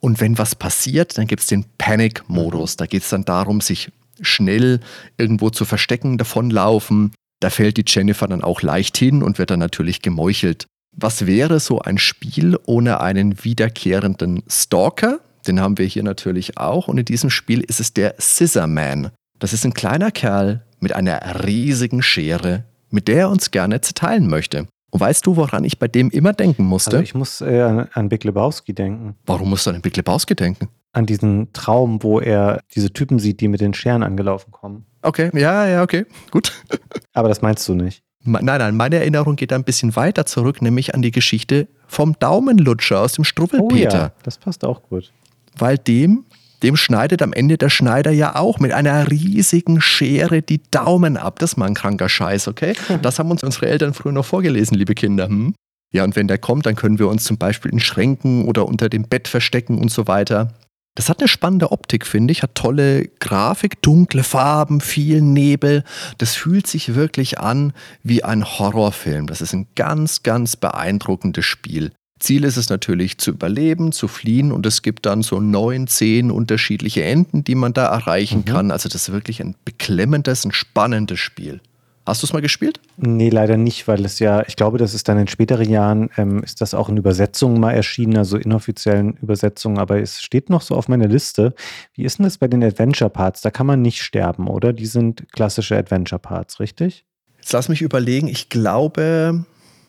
Und wenn was passiert, dann gibt es den Panic-Modus. Da geht es dann darum, sich schnell irgendwo zu verstecken, davonlaufen. Da fällt die Jennifer dann auch leicht hin und wird dann natürlich gemeuchelt. Was wäre so ein Spiel ohne einen wiederkehrenden Stalker? Den haben wir hier natürlich auch. Und in diesem Spiel ist es der Scissor Man. Das ist ein kleiner Kerl mit einer riesigen Schere, mit der er uns gerne zerteilen möchte. Und weißt du, woran ich bei dem immer denken musste? Also ich muss äh, an, an Big Lebowski denken. Warum musst du an Big Lebowski denken? An diesen Traum, wo er diese Typen sieht, die mit den Scheren angelaufen kommen. Okay, ja, ja, okay, gut. Aber das meinst du nicht? Nein, nein, meine Erinnerung geht da ein bisschen weiter zurück, nämlich an die Geschichte vom Daumenlutscher aus dem Struwwelpeter. Oh ja, das passt auch gut. Weil dem, dem schneidet am Ende der Schneider ja auch mit einer riesigen Schere die Daumen ab. Das ist mal ein kranker Scheiß, okay? Das haben uns unsere Eltern früher noch vorgelesen, liebe Kinder. Hm? Ja, und wenn der kommt, dann können wir uns zum Beispiel in Schränken oder unter dem Bett verstecken und so weiter. Das hat eine spannende Optik, finde ich, hat tolle Grafik, dunkle Farben, viel Nebel. Das fühlt sich wirklich an wie ein Horrorfilm. Das ist ein ganz, ganz beeindruckendes Spiel. Ziel ist es natürlich zu überleben, zu fliehen und es gibt dann so neun, zehn unterschiedliche Enden, die man da erreichen mhm. kann. Also das ist wirklich ein beklemmendes, ein spannendes Spiel. Hast du es mal gespielt? Nee, leider nicht, weil es ja, ich glaube, das ist dann in späteren Jahren, ähm, ist das auch in Übersetzungen mal erschienen, also inoffiziellen Übersetzungen, aber es steht noch so auf meiner Liste. Wie ist denn das bei den Adventure-Parts? Da kann man nicht sterben, oder? Die sind klassische Adventure-Parts, richtig? Jetzt lass mich überlegen, ich glaube,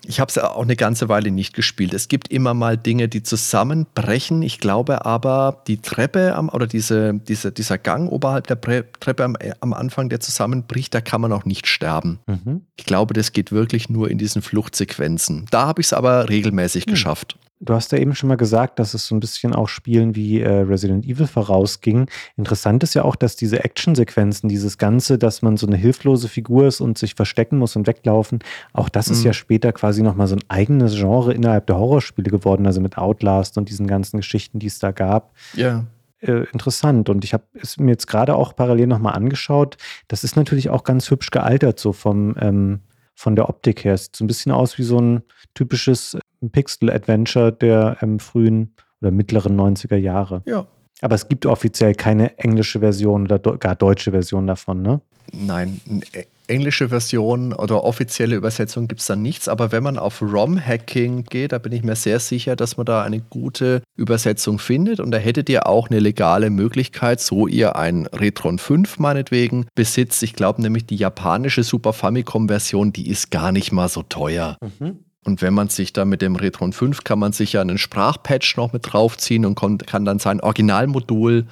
ich habe es auch eine ganze Weile nicht gespielt. Es gibt immer mal Dinge, die zusammenbrechen. Ich glaube aber, die Treppe am, oder diese, diese, dieser Gang oberhalb der Treppe am, am, Anfang, der zusammenbricht, da kann man auch nicht sterben. Mhm. Ich glaube, das geht wirklich nur in diesen Fluchtsequenzen. Da habe ich es aber regelmäßig mhm. geschafft. Du hast ja eben schon mal gesagt, dass es so ein bisschen auch Spielen wie äh, Resident Evil vorausging. Interessant ist ja auch, dass diese Actionsequenzen, dieses Ganze, dass man so eine hilflose Figur ist und sich verstecken muss und weglaufen, auch das mhm. ist ja später quasi nochmal so ein eigenes Genre innerhalb der Horrorspiele geworden, also mit Outlast und diesen ganzen Geschichten, die es da gab. Ja. Äh, interessant. Und ich habe es mir jetzt gerade auch parallel nochmal angeschaut. Das ist natürlich auch ganz hübsch gealtert, so vom, ähm, von der Optik her. Sieht so ein bisschen aus wie so ein typisches Pixel-Adventure der ähm, frühen oder mittleren 90er Jahre. Ja. Aber es gibt offiziell keine englische Version oder gar deutsche Version davon, ne? Nein, e, englische Version oder offizielle Übersetzung gibt es da nichts. Aber wenn man auf ROM-Hacking geht, da bin ich mir sehr sicher, dass man da eine gute Übersetzung findet. Und da hättet ihr auch eine legale Möglichkeit, so ihr ein Retron 5 meinetwegen besitzt. Ich glaube nämlich, die japanische Super Famicom-Version, die ist gar nicht mal so teuer. Mhm. Und wenn man sich da mit dem Retron 5 kann man sich ja einen Sprachpatch noch mit draufziehen und kann dann sein Originalmodul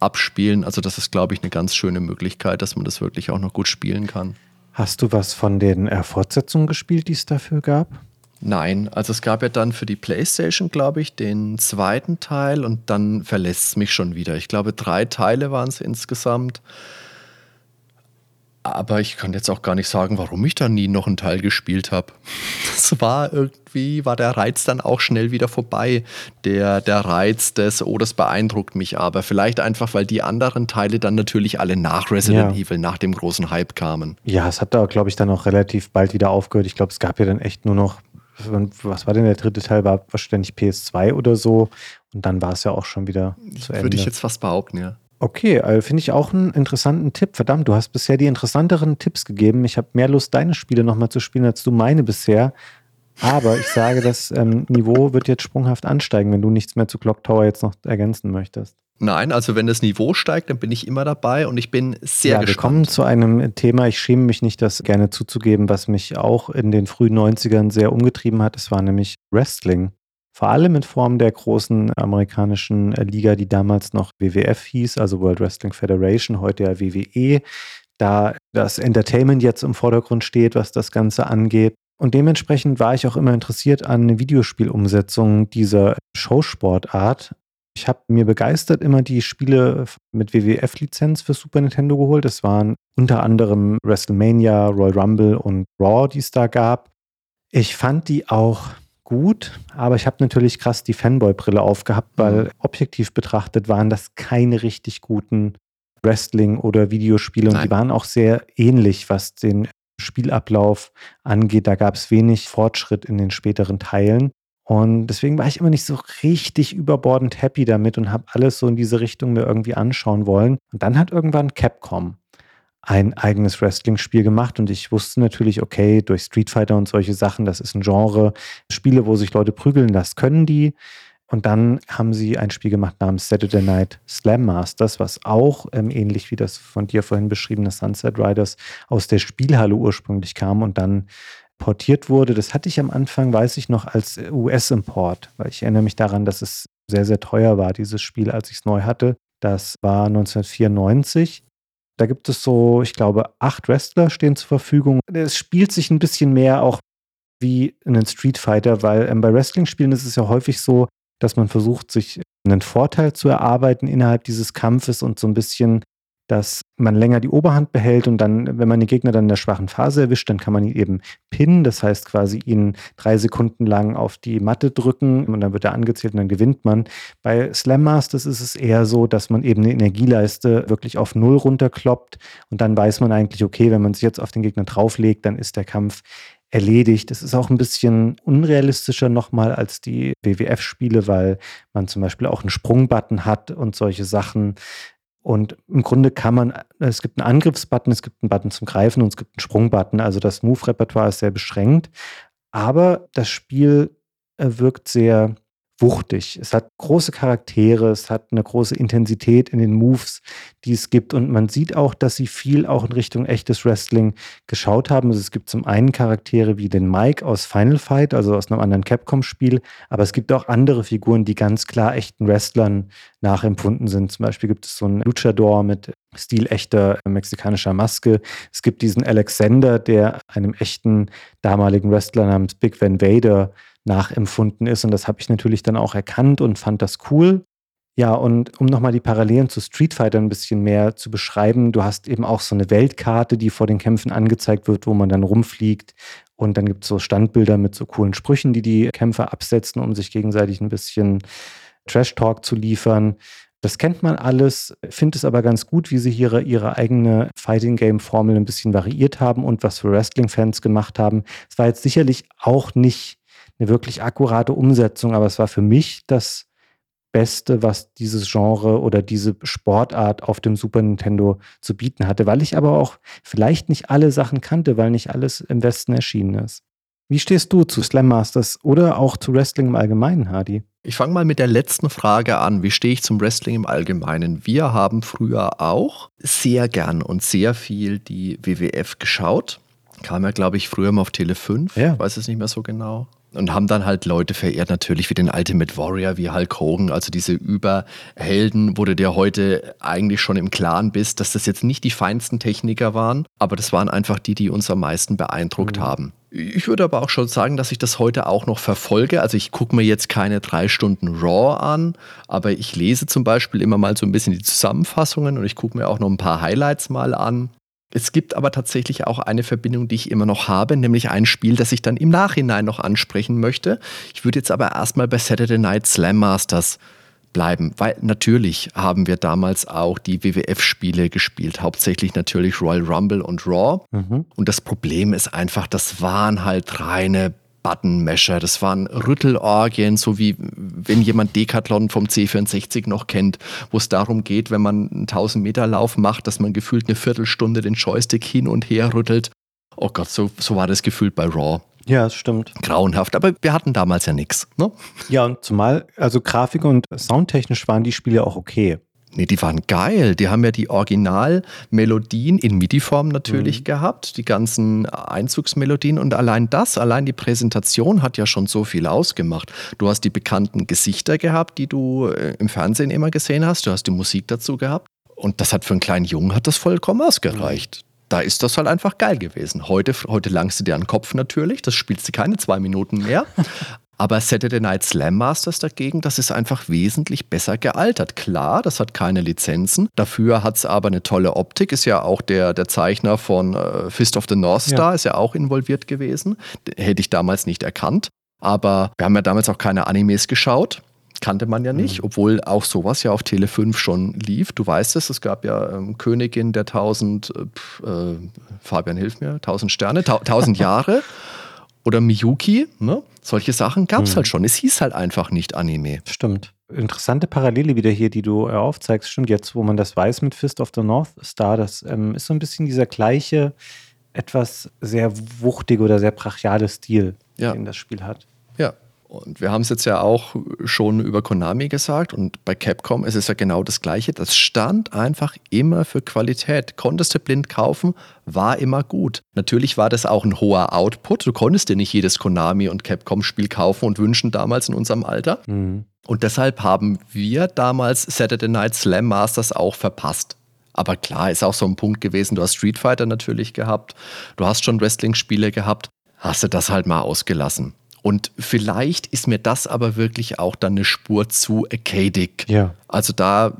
abspielen. Also das ist, glaube ich, eine ganz schöne Möglichkeit, dass man das wirklich auch noch gut spielen kann. Hast du was von den äh, Fortsetzungen gespielt, die es dafür gab? Nein, also es gab ja dann für die PlayStation, glaube ich, den zweiten Teil und dann verlässt es mich schon wieder. Ich glaube, drei Teile waren es insgesamt. Aber ich kann jetzt auch gar nicht sagen, warum ich da nie noch einen Teil gespielt habe. Das war irgendwie, war der Reiz dann auch schnell wieder vorbei. Der, der Reiz des, oh, das beeindruckt mich aber. Vielleicht einfach, weil die anderen Teile dann natürlich alle nach Resident ja. Evil, nach dem großen Hype kamen. Ja, es hat da, glaube ich, dann auch relativ bald wieder aufgehört. Ich glaube, es gab ja dann echt nur noch, was war denn der dritte Teil? War wahrscheinlich PS2 oder so. Und dann war es ja auch schon wieder zu Ende. Würde ich jetzt fast behaupten, ja. Okay, also finde ich auch einen interessanten Tipp. Verdammt, du hast bisher die interessanteren Tipps gegeben. Ich habe mehr Lust, deine Spiele nochmal zu spielen, als du meine bisher. Aber ich sage, das ähm, Niveau wird jetzt sprunghaft ansteigen, wenn du nichts mehr zu Clock Tower jetzt noch ergänzen möchtest. Nein, also wenn das Niveau steigt, dann bin ich immer dabei und ich bin sehr ja, gespannt. Wir kommen zu einem Thema, ich schäme mich nicht, das gerne zuzugeben, was mich auch in den frühen 90ern sehr umgetrieben hat. Es war nämlich Wrestling vor allem in Form der großen amerikanischen äh, Liga, die damals noch WWF hieß, also World Wrestling Federation, heute ja WWE, da das Entertainment jetzt im Vordergrund steht, was das Ganze angeht. Und dementsprechend war ich auch immer interessiert an Videospielumsetzungen dieser Showsportart. Ich habe mir begeistert immer die Spiele mit WWF-Lizenz für Super Nintendo geholt. Das waren unter anderem WrestleMania, Royal Rumble und Raw, die es da gab. Ich fand die auch gut, aber ich habe natürlich krass die Fanboy-Brille aufgehabt, weil mhm. objektiv betrachtet waren das keine richtig guten Wrestling- oder Videospiele und Nein. die waren auch sehr ähnlich, was den Spielablauf angeht. Da gab es wenig Fortschritt in den späteren Teilen. Und deswegen war ich immer nicht so richtig überbordend happy damit und habe alles so in diese Richtung mir irgendwie anschauen wollen. Und dann hat irgendwann Capcom ein eigenes Wrestling-Spiel gemacht und ich wusste natürlich, okay, durch Street Fighter und solche Sachen, das ist ein Genre, Spiele, wo sich Leute prügeln, das können die. Und dann haben sie ein Spiel gemacht namens Saturday Night Slam Masters, was auch ähm, ähnlich wie das von dir vorhin beschriebene Sunset Riders aus der Spielhalle ursprünglich kam und dann portiert wurde. Das hatte ich am Anfang, weiß ich noch, als US-Import, weil ich erinnere mich daran, dass es sehr, sehr teuer war, dieses Spiel, als ich es neu hatte. Das war 1994. Da gibt es so, ich glaube, acht Wrestler stehen zur Verfügung. Es spielt sich ein bisschen mehr auch wie einen Street Fighter, weil ähm, bei Wrestling-Spielen ist es ja häufig so, dass man versucht, sich einen Vorteil zu erarbeiten innerhalb dieses Kampfes und so ein bisschen, dass man länger die Oberhand behält und dann, wenn man den Gegner dann in der schwachen Phase erwischt, dann kann man ihn eben pinnen, das heißt quasi ihn drei Sekunden lang auf die Matte drücken und dann wird er angezählt und dann gewinnt man. Bei Slam Masters ist es eher so, dass man eben eine Energieleiste wirklich auf Null runterkloppt und dann weiß man eigentlich, okay, wenn man sich jetzt auf den Gegner drauflegt, dann ist der Kampf erledigt. Es ist auch ein bisschen unrealistischer nochmal als die WWF-Spiele, weil man zum Beispiel auch einen Sprungbutton hat und solche Sachen. Und im Grunde kann man, es gibt einen Angriffsbutton, es gibt einen Button zum Greifen und es gibt einen Sprungbutton. Also das Move-Repertoire ist sehr beschränkt. Aber das Spiel äh, wirkt sehr wuchtig. Es hat große Charaktere, es hat eine große Intensität in den Moves, die es gibt. Und man sieht auch, dass sie viel auch in Richtung echtes Wrestling geschaut haben. Also es gibt zum einen Charaktere wie den Mike aus Final Fight, also aus einem anderen Capcom-Spiel, aber es gibt auch andere Figuren, die ganz klar echten Wrestlern nachempfunden sind. Zum Beispiel gibt es so einen Luchador mit stilechter mexikanischer Maske. Es gibt diesen Alexander, der einem echten damaligen Wrestler namens Big Van Vader nachempfunden ist. Und das habe ich natürlich dann auch erkannt und fand das cool. Ja, und um nochmal die Parallelen zu Street Fighter ein bisschen mehr zu beschreiben, du hast eben auch so eine Weltkarte, die vor den Kämpfen angezeigt wird, wo man dann rumfliegt. Und dann gibt es so Standbilder mit so coolen Sprüchen, die die Kämpfer absetzen, um sich gegenseitig ein bisschen Trash-Talk zu liefern. Das kennt man alles, finde es aber ganz gut, wie sie hier ihre eigene Fighting Game Formel ein bisschen variiert haben und was für Wrestling-Fans gemacht haben. Es war jetzt sicherlich auch nicht eine wirklich akkurate Umsetzung, aber es war für mich das Beste, was dieses Genre oder diese Sportart auf dem Super Nintendo zu bieten hatte, weil ich aber auch vielleicht nicht alle Sachen kannte, weil nicht alles im Westen erschienen ist. Wie stehst du zu Slam Masters oder auch zu Wrestling im Allgemeinen, Hardy? Ich fange mal mit der letzten Frage an. Wie stehe ich zum Wrestling im Allgemeinen? Wir haben früher auch sehr gern und sehr viel die WWF geschaut. Kam ja, glaube ich, früher mal auf Tele 5. Ja. Ich weiß es nicht mehr so genau und haben dann halt Leute verehrt, natürlich wie den Ultimate Warrior, wie Hulk Hogan, also diese Überhelden, wo du dir heute eigentlich schon im Klaren bist, dass das jetzt nicht die feinsten Techniker waren, aber das waren einfach die, die uns am meisten beeindruckt mhm. haben. Ich würde aber auch schon sagen, dass ich das heute auch noch verfolge. Also ich gucke mir jetzt keine drei Stunden Raw an, aber ich lese zum Beispiel immer mal so ein bisschen die Zusammenfassungen und ich gucke mir auch noch ein paar Highlights mal an. Es gibt aber tatsächlich auch eine Verbindung, die ich immer noch habe, nämlich ein Spiel, das ich dann im Nachhinein noch ansprechen möchte. Ich würde jetzt aber erstmal bei Saturday Night Slam Masters bleiben, weil natürlich haben wir damals auch die WWF-Spiele gespielt, hauptsächlich natürlich Royal Rumble und Raw. Mhm. Und das Problem ist einfach, das waren halt reine Button-Mesher. Das waren Rüttelorgien, so wie wenn jemand Decathlon vom C64 noch kennt, wo es darum geht, wenn man einen 1000-Meter-Lauf macht, dass man gefühlt eine Viertelstunde den Joystick hin und her rüttelt. Oh Gott, so, so war das gefühlt bei Raw. Ja, das stimmt. Grauenhaft, aber wir hatten damals ja nichts. Ne? Ja, und zumal, also Grafik und soundtechnisch waren die Spiele auch okay. Nee, die waren geil. Die haben ja die Originalmelodien in MIDI-Form natürlich mhm. gehabt, die ganzen Einzugsmelodien und allein das, allein die Präsentation hat ja schon so viel ausgemacht. Du hast die bekannten Gesichter gehabt, die du äh, im Fernsehen immer gesehen hast, du hast die Musik dazu gehabt und das hat für einen kleinen Jungen hat das vollkommen ausgereicht. Mhm. Da ist das halt einfach geil gewesen. Heute, heute langst du dir an den Kopf natürlich, das spielst du keine zwei Minuten mehr. Aber Saturday Night Slam Masters dagegen, das ist einfach wesentlich besser gealtert. Klar, das hat keine Lizenzen. Dafür hat es aber eine tolle Optik. Ist ja auch der, der Zeichner von äh, Fist of the North Star, ja. ist ja auch involviert gewesen. Hätte ich damals nicht erkannt. Aber wir haben ja damals auch keine Animes geschaut kannte man ja nicht, mhm. obwohl auch sowas ja auf Tele 5 schon lief. Du weißt es, es gab ja ähm, Königin der 1000, äh, äh, Fabian hilf mir, 1000 Sterne, 1000 Jahre. Oder Miyuki, ne? solche Sachen gab es hm. halt schon. Es hieß halt einfach nicht Anime. Stimmt. Interessante Parallele wieder hier, die du äh, aufzeigst. Stimmt, jetzt, wo man das weiß mit Fist of the North Star, das ähm, ist so ein bisschen dieser gleiche, etwas sehr wuchtige oder sehr brachiale Stil, ja. den das Spiel hat. Ja, und wir haben es jetzt ja auch schon über Konami gesagt und bei Capcom ist es ja genau das Gleiche. Das stand einfach immer für Qualität. Konntest du blind kaufen, war immer gut. Natürlich war das auch ein hoher Output. Du konntest dir nicht jedes Konami und Capcom-Spiel kaufen und wünschen damals in unserem Alter. Mhm. Und deshalb haben wir damals Saturday Night Slam Masters auch verpasst. Aber klar, ist auch so ein Punkt gewesen. Du hast Street Fighter natürlich gehabt, du hast schon Wrestling-Spiele gehabt, hast du das halt mal ausgelassen. Und vielleicht ist mir das aber wirklich auch dann eine Spur zu arcadig. Ja. Also da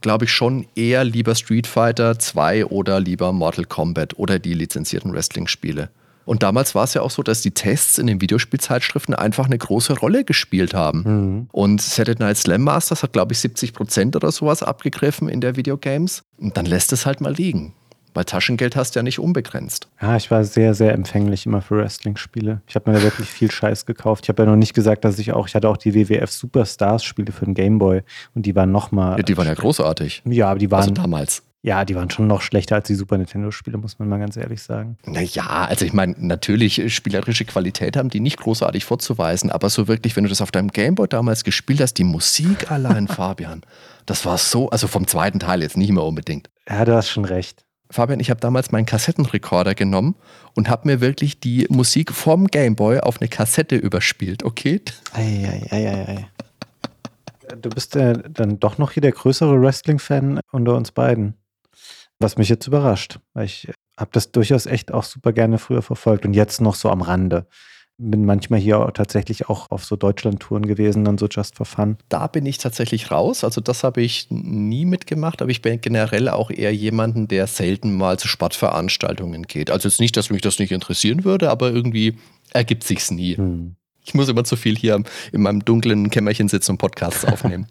glaube ich schon eher lieber Street Fighter 2 oder lieber Mortal Kombat oder die lizenzierten Wrestling-Spiele. Und damals war es ja auch so, dass die Tests in den Videospielzeitschriften einfach eine große Rolle gespielt haben. Mhm. Und Saturday Night Slam Masters hat, glaube ich, 70 Prozent oder sowas abgegriffen in der Videogames. Und dann lässt es halt mal liegen. Weil Taschengeld hast du ja nicht unbegrenzt. Ja, ich war sehr, sehr empfänglich immer für Wrestling-Spiele. Ich habe mir da wirklich viel Scheiß gekauft. Ich habe ja noch nicht gesagt, dass ich auch, ich hatte auch die WWF Superstars-Spiele für den Gameboy und die waren nochmal. Ja, die waren ja großartig. Ja, aber die waren. Also damals. Ja, die waren schon noch schlechter als die Super Nintendo-Spiele, muss man mal ganz ehrlich sagen. Naja, also ich meine, natürlich äh, spielerische Qualität haben die nicht großartig vorzuweisen, aber so wirklich, wenn du das auf deinem Gameboy damals gespielt hast, die Musik allein, Fabian, das war so, also vom zweiten Teil jetzt nicht mehr unbedingt. Ja, du hast schon recht. Fabian, ich habe damals meinen Kassettenrekorder genommen und habe mir wirklich die Musik vom Gameboy auf eine Kassette überspielt, okay? Ei, ei, ei, ei, ei. Du bist äh, dann doch noch hier der größere Wrestling-Fan unter uns beiden. Was mich jetzt überrascht, weil ich habe das durchaus echt auch super gerne früher verfolgt und jetzt noch so am Rande bin manchmal hier tatsächlich auch auf so Deutschland-Touren gewesen, dann so just for fun. Da bin ich tatsächlich raus. Also das habe ich nie mitgemacht, aber ich bin generell auch eher jemanden, der selten mal zu Sportveranstaltungen geht. Also jetzt nicht, dass mich das nicht interessieren würde, aber irgendwie ergibt sich's nie. Hm. Ich muss immer zu viel hier in meinem dunklen Kämmerchen sitzen und Podcasts aufnehmen.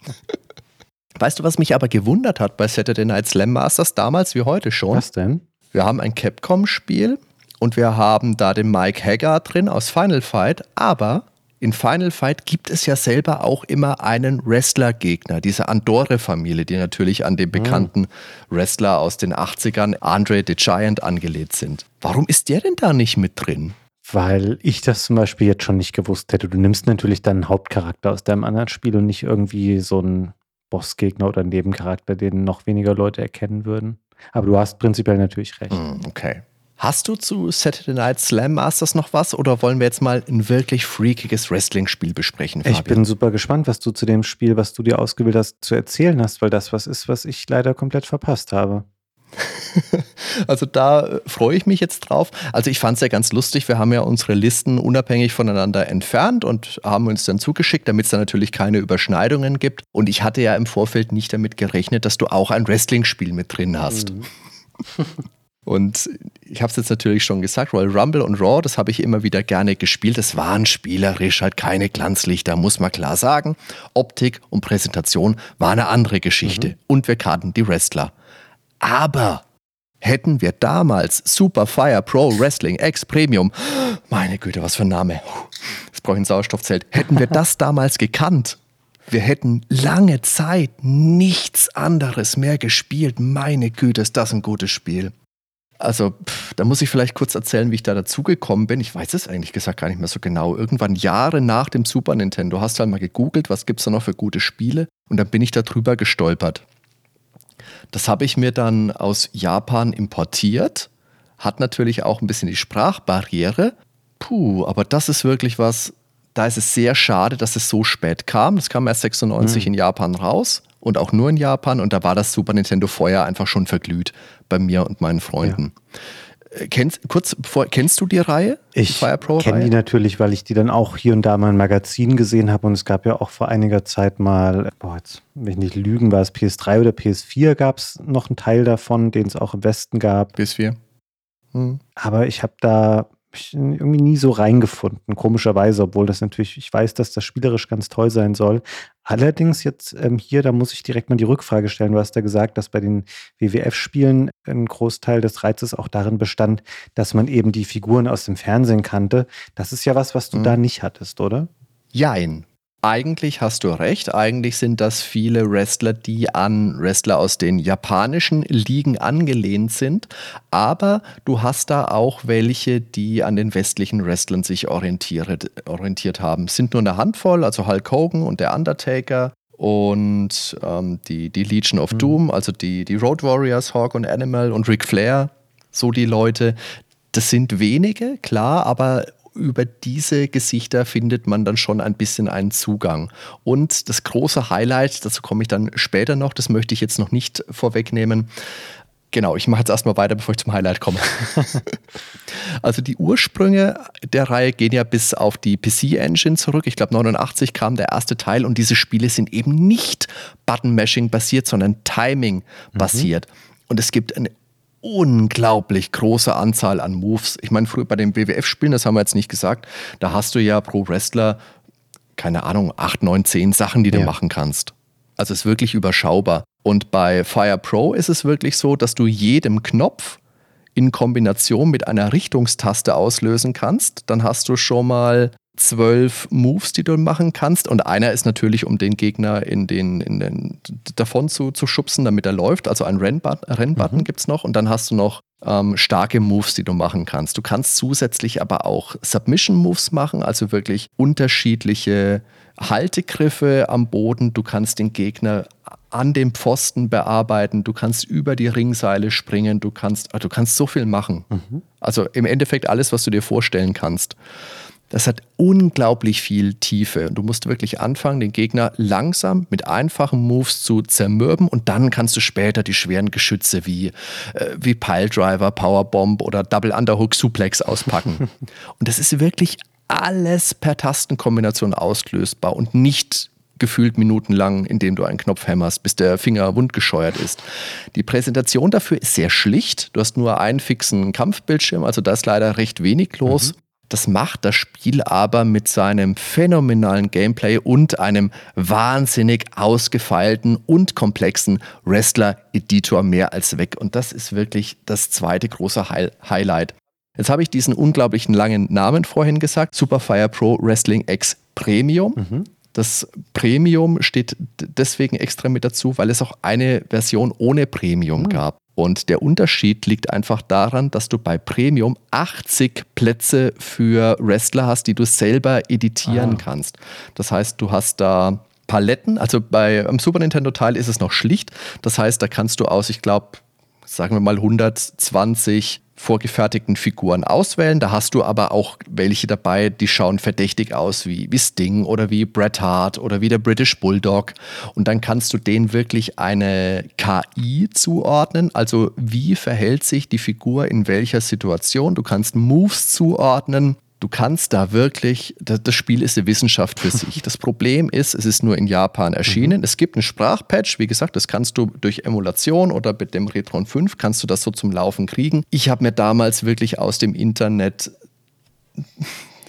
weißt du, was mich aber gewundert hat bei Saturday Night Slam Masters damals wie heute schon? Was denn? Wir haben ein Capcom-Spiel, und wir haben da den Mike Haggard drin aus Final Fight, aber in Final Fight gibt es ja selber auch immer einen Wrestler-Gegner, diese Andorre-Familie, die natürlich an den bekannten mhm. Wrestler aus den 80ern, Andre the Giant, angelehnt sind. Warum ist der denn da nicht mit drin? Weil ich das zum Beispiel jetzt schon nicht gewusst hätte. Du nimmst natürlich deinen Hauptcharakter aus deinem anderen Spiel und nicht irgendwie so einen Bossgegner oder einen Nebencharakter, den noch weniger Leute erkennen würden. Aber du hast prinzipiell natürlich recht. Mhm, okay. Hast du zu Saturday Night Slam Masters noch was oder wollen wir jetzt mal ein wirklich freakiges Wrestling-Spiel besprechen? Fabian? Ich bin super gespannt, was du zu dem Spiel, was du dir ausgewählt hast, zu erzählen hast, weil das was ist, was ich leider komplett verpasst habe. also da äh, freue ich mich jetzt drauf. Also ich fand es ja ganz lustig. Wir haben ja unsere Listen unabhängig voneinander entfernt und haben uns dann zugeschickt, damit es da natürlich keine Überschneidungen gibt. Und ich hatte ja im Vorfeld nicht damit gerechnet, dass du auch ein Wrestling-Spiel mit drin hast. Mhm. Und ich habe es jetzt natürlich schon gesagt, Royal Rumble und Raw, das habe ich immer wieder gerne gespielt. Es waren spielerisch halt keine Glanzlichter, muss man klar sagen. Optik und Präsentation war eine andere Geschichte. Mhm. Und wir kannten die Wrestler. Aber hätten wir damals Super Fire Pro Wrestling X Premium, meine Güte, was für ein Name, jetzt brauche ich ein Sauerstoffzelt, hätten wir das damals gekannt, wir hätten lange Zeit nichts anderes mehr gespielt. Meine Güte, ist das ein gutes Spiel. Also, pff, da muss ich vielleicht kurz erzählen, wie ich da dazugekommen bin. Ich weiß es eigentlich gesagt gar nicht mehr so genau. Irgendwann Jahre nach dem Super Nintendo hast du halt mal gegoogelt, was gibt es da noch für gute Spiele? Und dann bin ich da drüber gestolpert. Das habe ich mir dann aus Japan importiert. Hat natürlich auch ein bisschen die Sprachbarriere. Puh, aber das ist wirklich was, da ist es sehr schade, dass es so spät kam. Das kam erst 96 mhm. in Japan raus und auch nur in Japan. Und da war das Super Nintendo Feuer einfach schon verglüht bei mir und meinen Freunden. Ja. Äh, kennst, kurz bevor, kennst du die Reihe? Ich kenne die natürlich, weil ich die dann auch hier und da mal im Magazin gesehen habe. Und es gab ja auch vor einiger Zeit mal, boah, jetzt will ich nicht lügen, war es PS3 oder PS4 gab es noch einen Teil davon, den es auch im Westen gab. PS4. Hm. Aber ich habe da ich irgendwie nie so reingefunden, komischerweise, obwohl das natürlich, ich weiß, dass das spielerisch ganz toll sein soll. Allerdings jetzt ähm, hier, da muss ich direkt mal die Rückfrage stellen. Du hast ja gesagt, dass bei den WWF-Spielen ein Großteil des Reizes auch darin bestand, dass man eben die Figuren aus dem Fernsehen kannte. Das ist ja was, was du mhm. da nicht hattest, oder? Jein. Eigentlich hast du recht. Eigentlich sind das viele Wrestler, die an Wrestler aus den japanischen Ligen angelehnt sind. Aber du hast da auch welche, die an den westlichen Wrestlern sich orientiert, orientiert haben. Es sind nur eine Handvoll, also Hulk Hogan und der Undertaker und ähm, die, die Legion of mhm. Doom, also die, die Road Warriors, Hawk und Animal und Ric Flair, so die Leute. Das sind wenige, klar, aber über diese Gesichter findet man dann schon ein bisschen einen Zugang. Und das große Highlight, dazu komme ich dann später noch, das möchte ich jetzt noch nicht vorwegnehmen. Genau, ich mache jetzt erstmal weiter, bevor ich zum Highlight komme. also die Ursprünge der Reihe gehen ja bis auf die PC-Engine zurück. Ich glaube, 89 kam der erste Teil und diese Spiele sind eben nicht Button-Mashing basiert, sondern Timing basiert. Mhm. Und es gibt eine unglaublich große Anzahl an Moves. Ich meine, früher bei den WWF-Spielen, das haben wir jetzt nicht gesagt, da hast du ja pro Wrestler, keine Ahnung, 8, 9, 10 Sachen, die du ja. machen kannst. Also es ist wirklich überschaubar. Und bei Fire Pro ist es wirklich so, dass du jedem Knopf in Kombination mit einer Richtungstaste auslösen kannst. Dann hast du schon mal zwölf Moves, die du machen kannst. Und einer ist natürlich, um den Gegner in den, in den davon zu, zu schubsen, damit er läuft. Also ein Rennbutton, Rennbutton mhm. gibt es noch. Und dann hast du noch ähm, starke Moves, die du machen kannst. Du kannst zusätzlich aber auch Submission-Moves machen, also wirklich unterschiedliche Haltegriffe am Boden. Du kannst den Gegner an dem Pfosten bearbeiten, du kannst über die Ringseile springen, du kannst, du kannst so viel machen. Mhm. Also im Endeffekt alles, was du dir vorstellen kannst. Das hat unglaublich viel Tiefe. Und du musst wirklich anfangen, den Gegner langsam mit einfachen Moves zu zermürben und dann kannst du später die schweren Geschütze wie, äh, wie Piledriver, Powerbomb oder Double Underhook Suplex auspacken. und das ist wirklich alles per Tastenkombination auslösbar und nicht gefühlt minutenlang, indem du einen Knopf hämmerst, bis der Finger wundgescheuert ist. Die Präsentation dafür ist sehr schlicht. Du hast nur einen fixen Kampfbildschirm, also da ist leider recht wenig los. Mhm. Das macht das Spiel aber mit seinem phänomenalen Gameplay und einem wahnsinnig ausgefeilten und komplexen Wrestler-Editor mehr als weg. Und das ist wirklich das zweite große Hi Highlight. Jetzt habe ich diesen unglaublichen langen Namen vorhin gesagt: Superfire Pro Wrestling X Premium. Mhm. Das Premium steht deswegen extra mit dazu, weil es auch eine Version ohne Premium mhm. gab. Und der Unterschied liegt einfach daran, dass du bei Premium 80 Plätze für Wrestler hast, die du selber editieren ah. kannst. Das heißt, du hast da Paletten, also bei am Super Nintendo Teil ist es noch schlicht. Das heißt, da kannst du aus, ich glaube, sagen wir mal 120 vorgefertigten Figuren auswählen. Da hast du aber auch welche dabei, die schauen verdächtig aus, wie, wie Sting oder wie Bret Hart oder wie der British Bulldog. Und dann kannst du denen wirklich eine KI zuordnen. Also wie verhält sich die Figur in welcher Situation. Du kannst Moves zuordnen du kannst da wirklich, das Spiel ist eine Wissenschaft für sich. Das Problem ist, es ist nur in Japan erschienen. Mhm. Es gibt einen Sprachpatch, wie gesagt, das kannst du durch Emulation oder mit dem Retron 5 kannst du das so zum Laufen kriegen. Ich habe mir damals wirklich aus dem Internet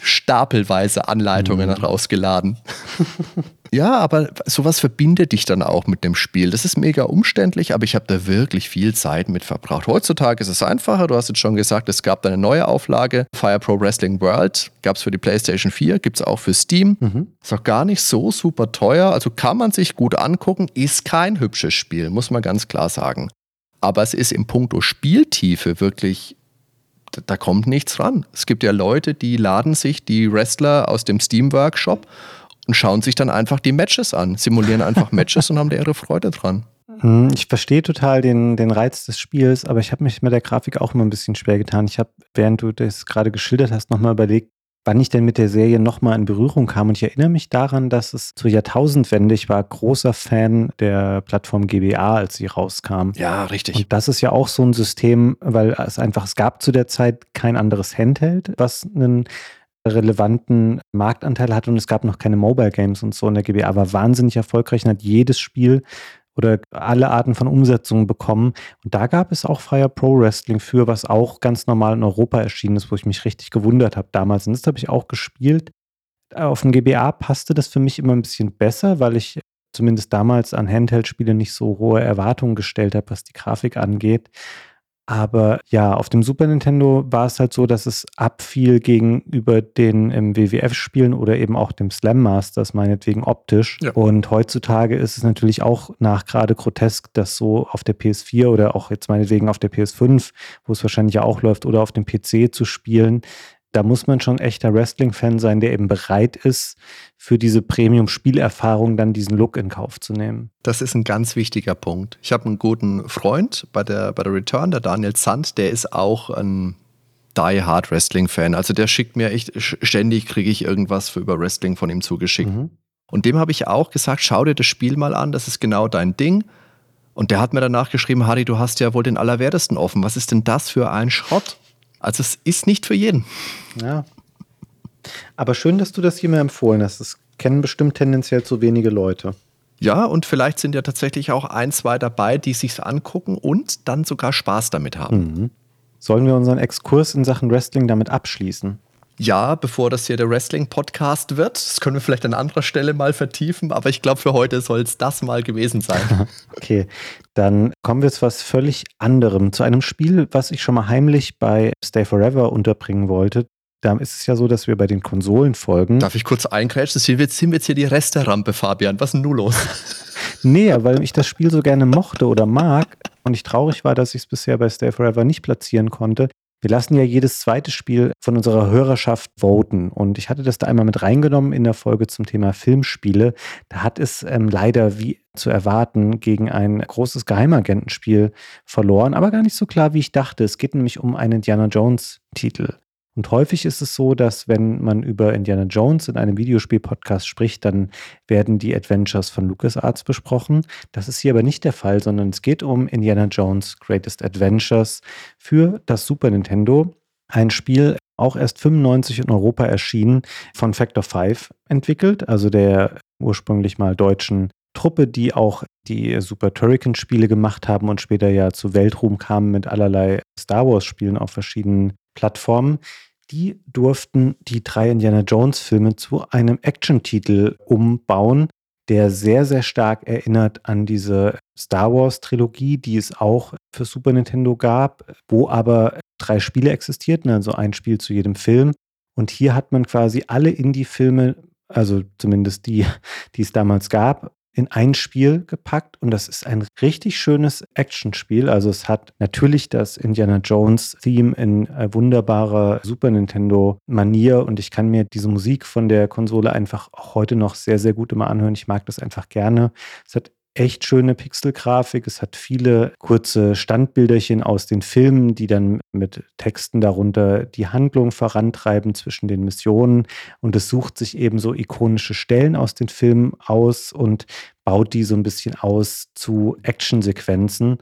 stapelweise Anleitungen mhm. rausgeladen. Ja, aber sowas verbindet dich dann auch mit dem Spiel. Das ist mega umständlich, aber ich habe da wirklich viel Zeit mit verbracht. Heutzutage ist es einfacher. Du hast jetzt schon gesagt, es gab da eine neue Auflage. Fire Pro Wrestling World gab es für die PlayStation 4, gibt es auch für Steam. Mhm. Ist auch gar nicht so super teuer. Also kann man sich gut angucken. Ist kein hübsches Spiel, muss man ganz klar sagen. Aber es ist im Punkto Spieltiefe wirklich da kommt nichts ran. Es gibt ja Leute, die laden sich die Wrestler aus dem Steam Workshop und schauen sich dann einfach die Matches an, simulieren einfach Matches und haben da ihre Freude dran. Hm, ich verstehe total den, den Reiz des Spiels, aber ich habe mich mit der Grafik auch immer ein bisschen schwer getan. Ich habe, während du das gerade geschildert hast, nochmal überlegt, wann ich denn mit der Serie nochmal in Berührung kam. Und ich erinnere mich daran, dass es zur Jahrtausendwende, ich war großer Fan der Plattform GBA, als sie rauskam. Ja, richtig. Und das ist ja auch so ein System, weil es einfach, es gab zu der Zeit kein anderes Handheld, was einen relevanten Marktanteil hatte und es gab noch keine Mobile Games und so. Und der GBA war wahnsinnig erfolgreich und hat jedes Spiel oder alle Arten von Umsetzungen bekommen. Und da gab es auch Fire Pro Wrestling für, was auch ganz normal in Europa erschienen ist, wo ich mich richtig gewundert habe damals. Und das habe ich auch gespielt. Auf dem GBA passte das für mich immer ein bisschen besser, weil ich zumindest damals an Handheld-Spiele nicht so hohe Erwartungen gestellt habe, was die Grafik angeht. Aber ja, auf dem Super Nintendo war es halt so, dass es abfiel gegenüber den ähm, WWF-Spielen oder eben auch dem Slam Masters, meinetwegen optisch. Ja. Und heutzutage ist es natürlich auch nach gerade grotesk, dass so auf der PS4 oder auch jetzt meinetwegen auf der PS5, wo es wahrscheinlich ja auch läuft, oder auf dem PC zu spielen, da muss man schon echter Wrestling-Fan sein, der eben bereit ist, für diese Premium-Spielerfahrung dann diesen Look in Kauf zu nehmen. Das ist ein ganz wichtiger Punkt. Ich habe einen guten Freund bei der, bei der Return, der Daniel Zandt, der ist auch ein Die Hard Wrestling-Fan. Also der schickt mir echt, ständig kriege ich irgendwas für über Wrestling von ihm zugeschickt. Mhm. Und dem habe ich auch gesagt, schau dir das Spiel mal an, das ist genau dein Ding. Und der hat mir danach geschrieben, Harry, du hast ja wohl den Allerwertesten offen. Was ist denn das für ein Schrott? Also es ist nicht für jeden. Ja. Aber schön, dass du das hier mir empfohlen hast. Das kennen bestimmt tendenziell zu wenige Leute. Ja, und vielleicht sind ja tatsächlich auch ein, zwei dabei, die sich angucken und dann sogar Spaß damit haben. Mhm. Sollen wir unseren Exkurs in Sachen Wrestling damit abschließen? Ja, bevor das hier der Wrestling-Podcast wird. Das können wir vielleicht an anderer Stelle mal vertiefen, aber ich glaube, für heute soll es das mal gewesen sein. okay, dann kommen wir zu was völlig anderem, zu einem Spiel, was ich schon mal heimlich bei Stay Forever unterbringen wollte. Da ist es ja so, dass wir bei den Konsolen folgen. Darf ich kurz eingrätschen? Sind wir jetzt, sind wir jetzt hier die Resterampe, Fabian? Was ist denn nun los? nee, weil ich das Spiel so gerne mochte oder mag und ich traurig war, dass ich es bisher bei Stay Forever nicht platzieren konnte, wir lassen ja jedes zweite Spiel von unserer Hörerschaft voten. Und ich hatte das da einmal mit reingenommen in der Folge zum Thema Filmspiele. Da hat es ähm, leider, wie zu erwarten, gegen ein großes Geheimagentenspiel verloren, aber gar nicht so klar, wie ich dachte. Es geht nämlich um einen Indiana Jones-Titel. Und häufig ist es so, dass wenn man über Indiana Jones in einem Videospiel-Podcast spricht, dann werden die Adventures von LucasArts besprochen. Das ist hier aber nicht der Fall, sondern es geht um Indiana Jones Greatest Adventures für das Super Nintendo. Ein Spiel, auch erst 95 in Europa erschienen, von Factor 5 entwickelt, also der ursprünglich mal deutschen Truppe, die auch die Super Turrican-Spiele gemacht haben und später ja zu Weltruhm kamen mit allerlei Star Wars-Spielen auf verschiedenen Plattformen die durften die drei Indiana Jones-Filme zu einem Action-Titel umbauen, der sehr, sehr stark erinnert an diese Star Wars-Trilogie, die es auch für Super Nintendo gab, wo aber drei Spiele existierten, also ein Spiel zu jedem Film. Und hier hat man quasi alle Indie-Filme, also zumindest die, die es damals gab, in ein Spiel gepackt und das ist ein richtig schönes Actionspiel. Also es hat natürlich das Indiana Jones Theme in äh, wunderbarer Super Nintendo Manier und ich kann mir diese Musik von der Konsole einfach auch heute noch sehr, sehr gut immer anhören. Ich mag das einfach gerne. Es hat echt schöne Pixelgrafik. Es hat viele kurze Standbilderchen aus den Filmen, die dann mit Texten darunter die Handlung vorantreiben zwischen den Missionen. Und es sucht sich eben so ikonische Stellen aus den Filmen aus und baut die so ein bisschen aus zu Actionsequenzen,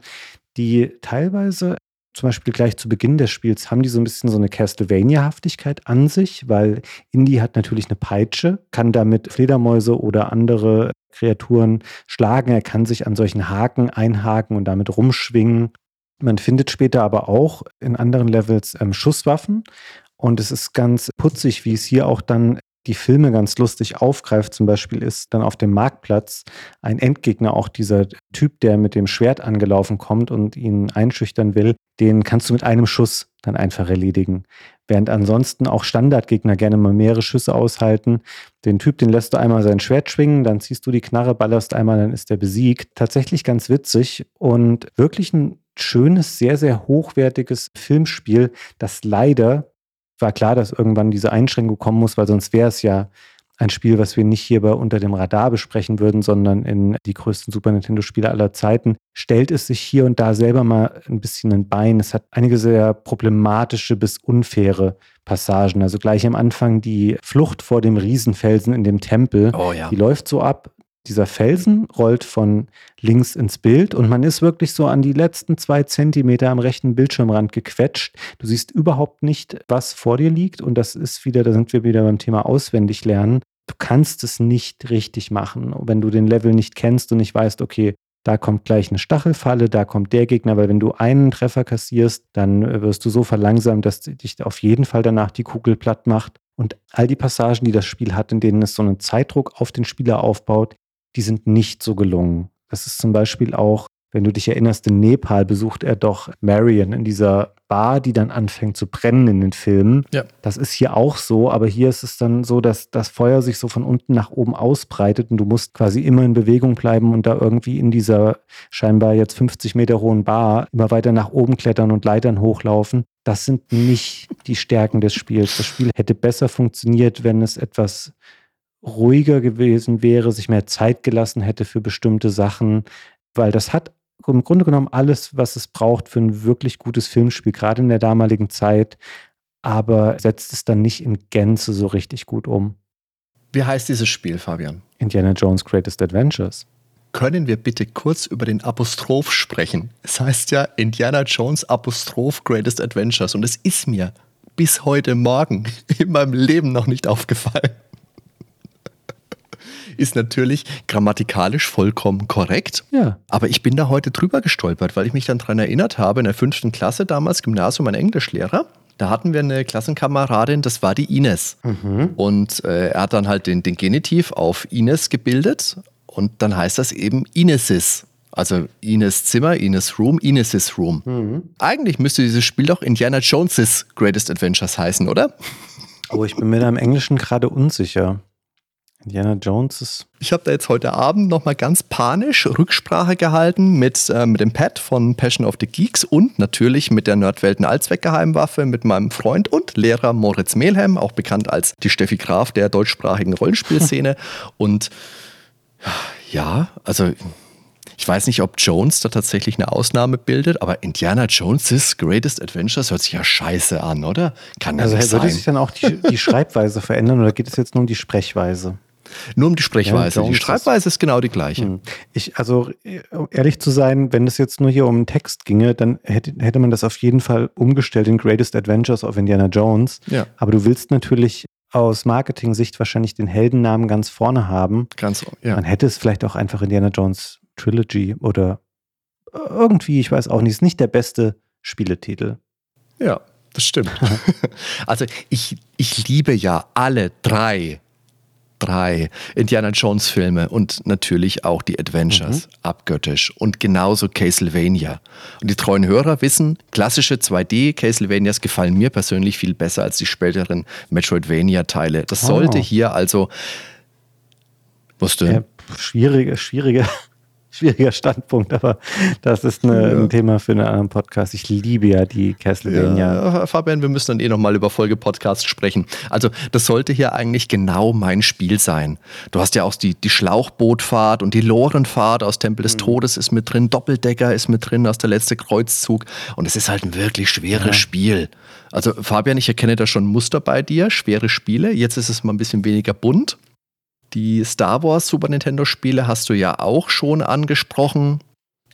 die teilweise zum Beispiel gleich zu Beginn des Spiels haben die so ein bisschen so eine Castlevania-Haftigkeit an sich, weil Indy hat natürlich eine Peitsche, kann damit Fledermäuse oder andere Kreaturen schlagen. Er kann sich an solchen Haken einhaken und damit rumschwingen. Man findet später aber auch in anderen Levels ähm, Schusswaffen. Und es ist ganz putzig, wie es hier auch dann die Filme ganz lustig aufgreift. Zum Beispiel ist dann auf dem Marktplatz ein Endgegner, auch dieser Typ, der mit dem Schwert angelaufen kommt und ihn einschüchtern will, den kannst du mit einem Schuss dann einfach erledigen. Während ansonsten auch Standardgegner gerne mal mehrere Schüsse aushalten. Den Typ, den lässt du einmal sein Schwert schwingen, dann ziehst du die Knarre, ballerst einmal, dann ist er besiegt. Tatsächlich ganz witzig und wirklich ein schönes, sehr, sehr hochwertiges Filmspiel, das leider war klar, dass irgendwann diese Einschränkung kommen muss, weil sonst wäre es ja ein Spiel, was wir nicht hier bei unter dem Radar besprechen würden, sondern in die größten Super Nintendo-Spiele aller Zeiten, stellt es sich hier und da selber mal ein bisschen ein Bein. Es hat einige sehr problematische bis unfaire Passagen. Also gleich am Anfang die Flucht vor dem Riesenfelsen in dem Tempel. Oh ja. Die läuft so ab, dieser Felsen rollt von links ins Bild und man ist wirklich so an die letzten zwei Zentimeter am rechten Bildschirmrand gequetscht. Du siehst überhaupt nicht, was vor dir liegt und das ist wieder, da sind wir wieder beim Thema auswendig lernen. Du kannst es nicht richtig machen, wenn du den Level nicht kennst und nicht weißt, okay, da kommt gleich eine Stachelfalle, da kommt der Gegner, weil wenn du einen Treffer kassierst, dann äh, wirst du so verlangsamt, dass dich auf jeden Fall danach die Kugel platt macht. Und all die Passagen, die das Spiel hat, in denen es so einen Zeitdruck auf den Spieler aufbaut, die sind nicht so gelungen. Das ist zum Beispiel auch wenn du dich erinnerst, in Nepal besucht er doch Marion in dieser Bar, die dann anfängt zu brennen in den Filmen. Ja. Das ist hier auch so, aber hier ist es dann so, dass das Feuer sich so von unten nach oben ausbreitet und du musst quasi immer in Bewegung bleiben und da irgendwie in dieser scheinbar jetzt 50 Meter hohen Bar immer weiter nach oben klettern und Leitern hochlaufen. Das sind nicht die Stärken des Spiels. Das Spiel hätte besser funktioniert, wenn es etwas ruhiger gewesen wäre, sich mehr Zeit gelassen hätte für bestimmte Sachen, weil das hat im Grunde genommen alles, was es braucht für ein wirklich gutes Filmspiel, gerade in der damaligen Zeit, aber setzt es dann nicht in Gänze so richtig gut um. Wie heißt dieses Spiel, Fabian? Indiana Jones Greatest Adventures. Können wir bitte kurz über den Apostroph sprechen? Es heißt ja Indiana Jones Apostroph Greatest Adventures und es ist mir bis heute Morgen in meinem Leben noch nicht aufgefallen ist natürlich grammatikalisch vollkommen korrekt. Ja. Aber ich bin da heute drüber gestolpert, weil ich mich dann daran erinnert habe, in der fünften Klasse damals, Gymnasium, ein Englischlehrer, da hatten wir eine Klassenkameradin, das war die Ines. Mhm. Und äh, er hat dann halt den, den Genitiv auf Ines gebildet und dann heißt das eben Inesis. Also Ines Zimmer, Ines Room, Inesis Room. Mhm. Eigentlich müsste dieses Spiel doch Indiana Jones's Greatest Adventures heißen, oder? Oh, ich bin mir da im Englischen gerade unsicher. Indiana Jones ist. Ich habe da jetzt heute Abend nochmal ganz panisch Rücksprache gehalten mit, äh, mit dem Pad von Passion of the Geeks und natürlich mit der Nerdwelten Allzweckgeheimwaffe mit meinem Freund und Lehrer Moritz Mehlhem, auch bekannt als die Steffi Graf der deutschsprachigen Rollenspielszene. und ja, also ich weiß nicht, ob Jones da tatsächlich eine Ausnahme bildet, aber Indiana Jones' Greatest Adventures hört sich ja scheiße an, oder? Kann ja also nicht würde sich dann auch die, die Schreibweise verändern oder geht es jetzt nur um die Sprechweise? Nur um die Sprechweise. Ja, die Schreibweise ist genau die gleiche. Hm. Ich, also ehrlich zu sein, wenn es jetzt nur hier um einen Text ginge, dann hätte, hätte man das auf jeden Fall umgestellt in Greatest Adventures of Indiana Jones. Ja. Aber du willst natürlich aus Marketing-Sicht wahrscheinlich den Heldennamen ganz vorne haben. Ganz, ja. Man hätte es vielleicht auch einfach Indiana Jones Trilogy oder irgendwie, ich weiß auch nicht, ist nicht der beste Spieletitel. Ja, das stimmt. also ich, ich liebe ja alle drei drei Indiana Jones Filme und natürlich auch die Adventures, mhm. abgöttisch und genauso Castlevania. Und die treuen Hörer wissen, klassische 2D Castlevanias gefallen mir persönlich viel besser als die späteren Metroidvania Teile. Das oh. sollte hier also wusste ja, schwierige schwierige schwieriger Standpunkt, aber das ist eine, ja. ein Thema für einen anderen Podcast. Ich liebe ja die Castlevania. Ja, Fabian, wir müssen dann eh nochmal über Folgepodcasts sprechen. Also, das sollte hier eigentlich genau mein Spiel sein. Du hast ja auch die, die Schlauchbootfahrt und die Lorenfahrt aus Tempel des mhm. Todes ist mit drin, Doppeldecker ist mit drin aus der letzte Kreuzzug. Und es ist halt ein wirklich schweres ja. Spiel. Also, Fabian, ich erkenne da schon Muster bei dir, schwere Spiele. Jetzt ist es mal ein bisschen weniger bunt. Die Star Wars Super Nintendo Spiele hast du ja auch schon angesprochen.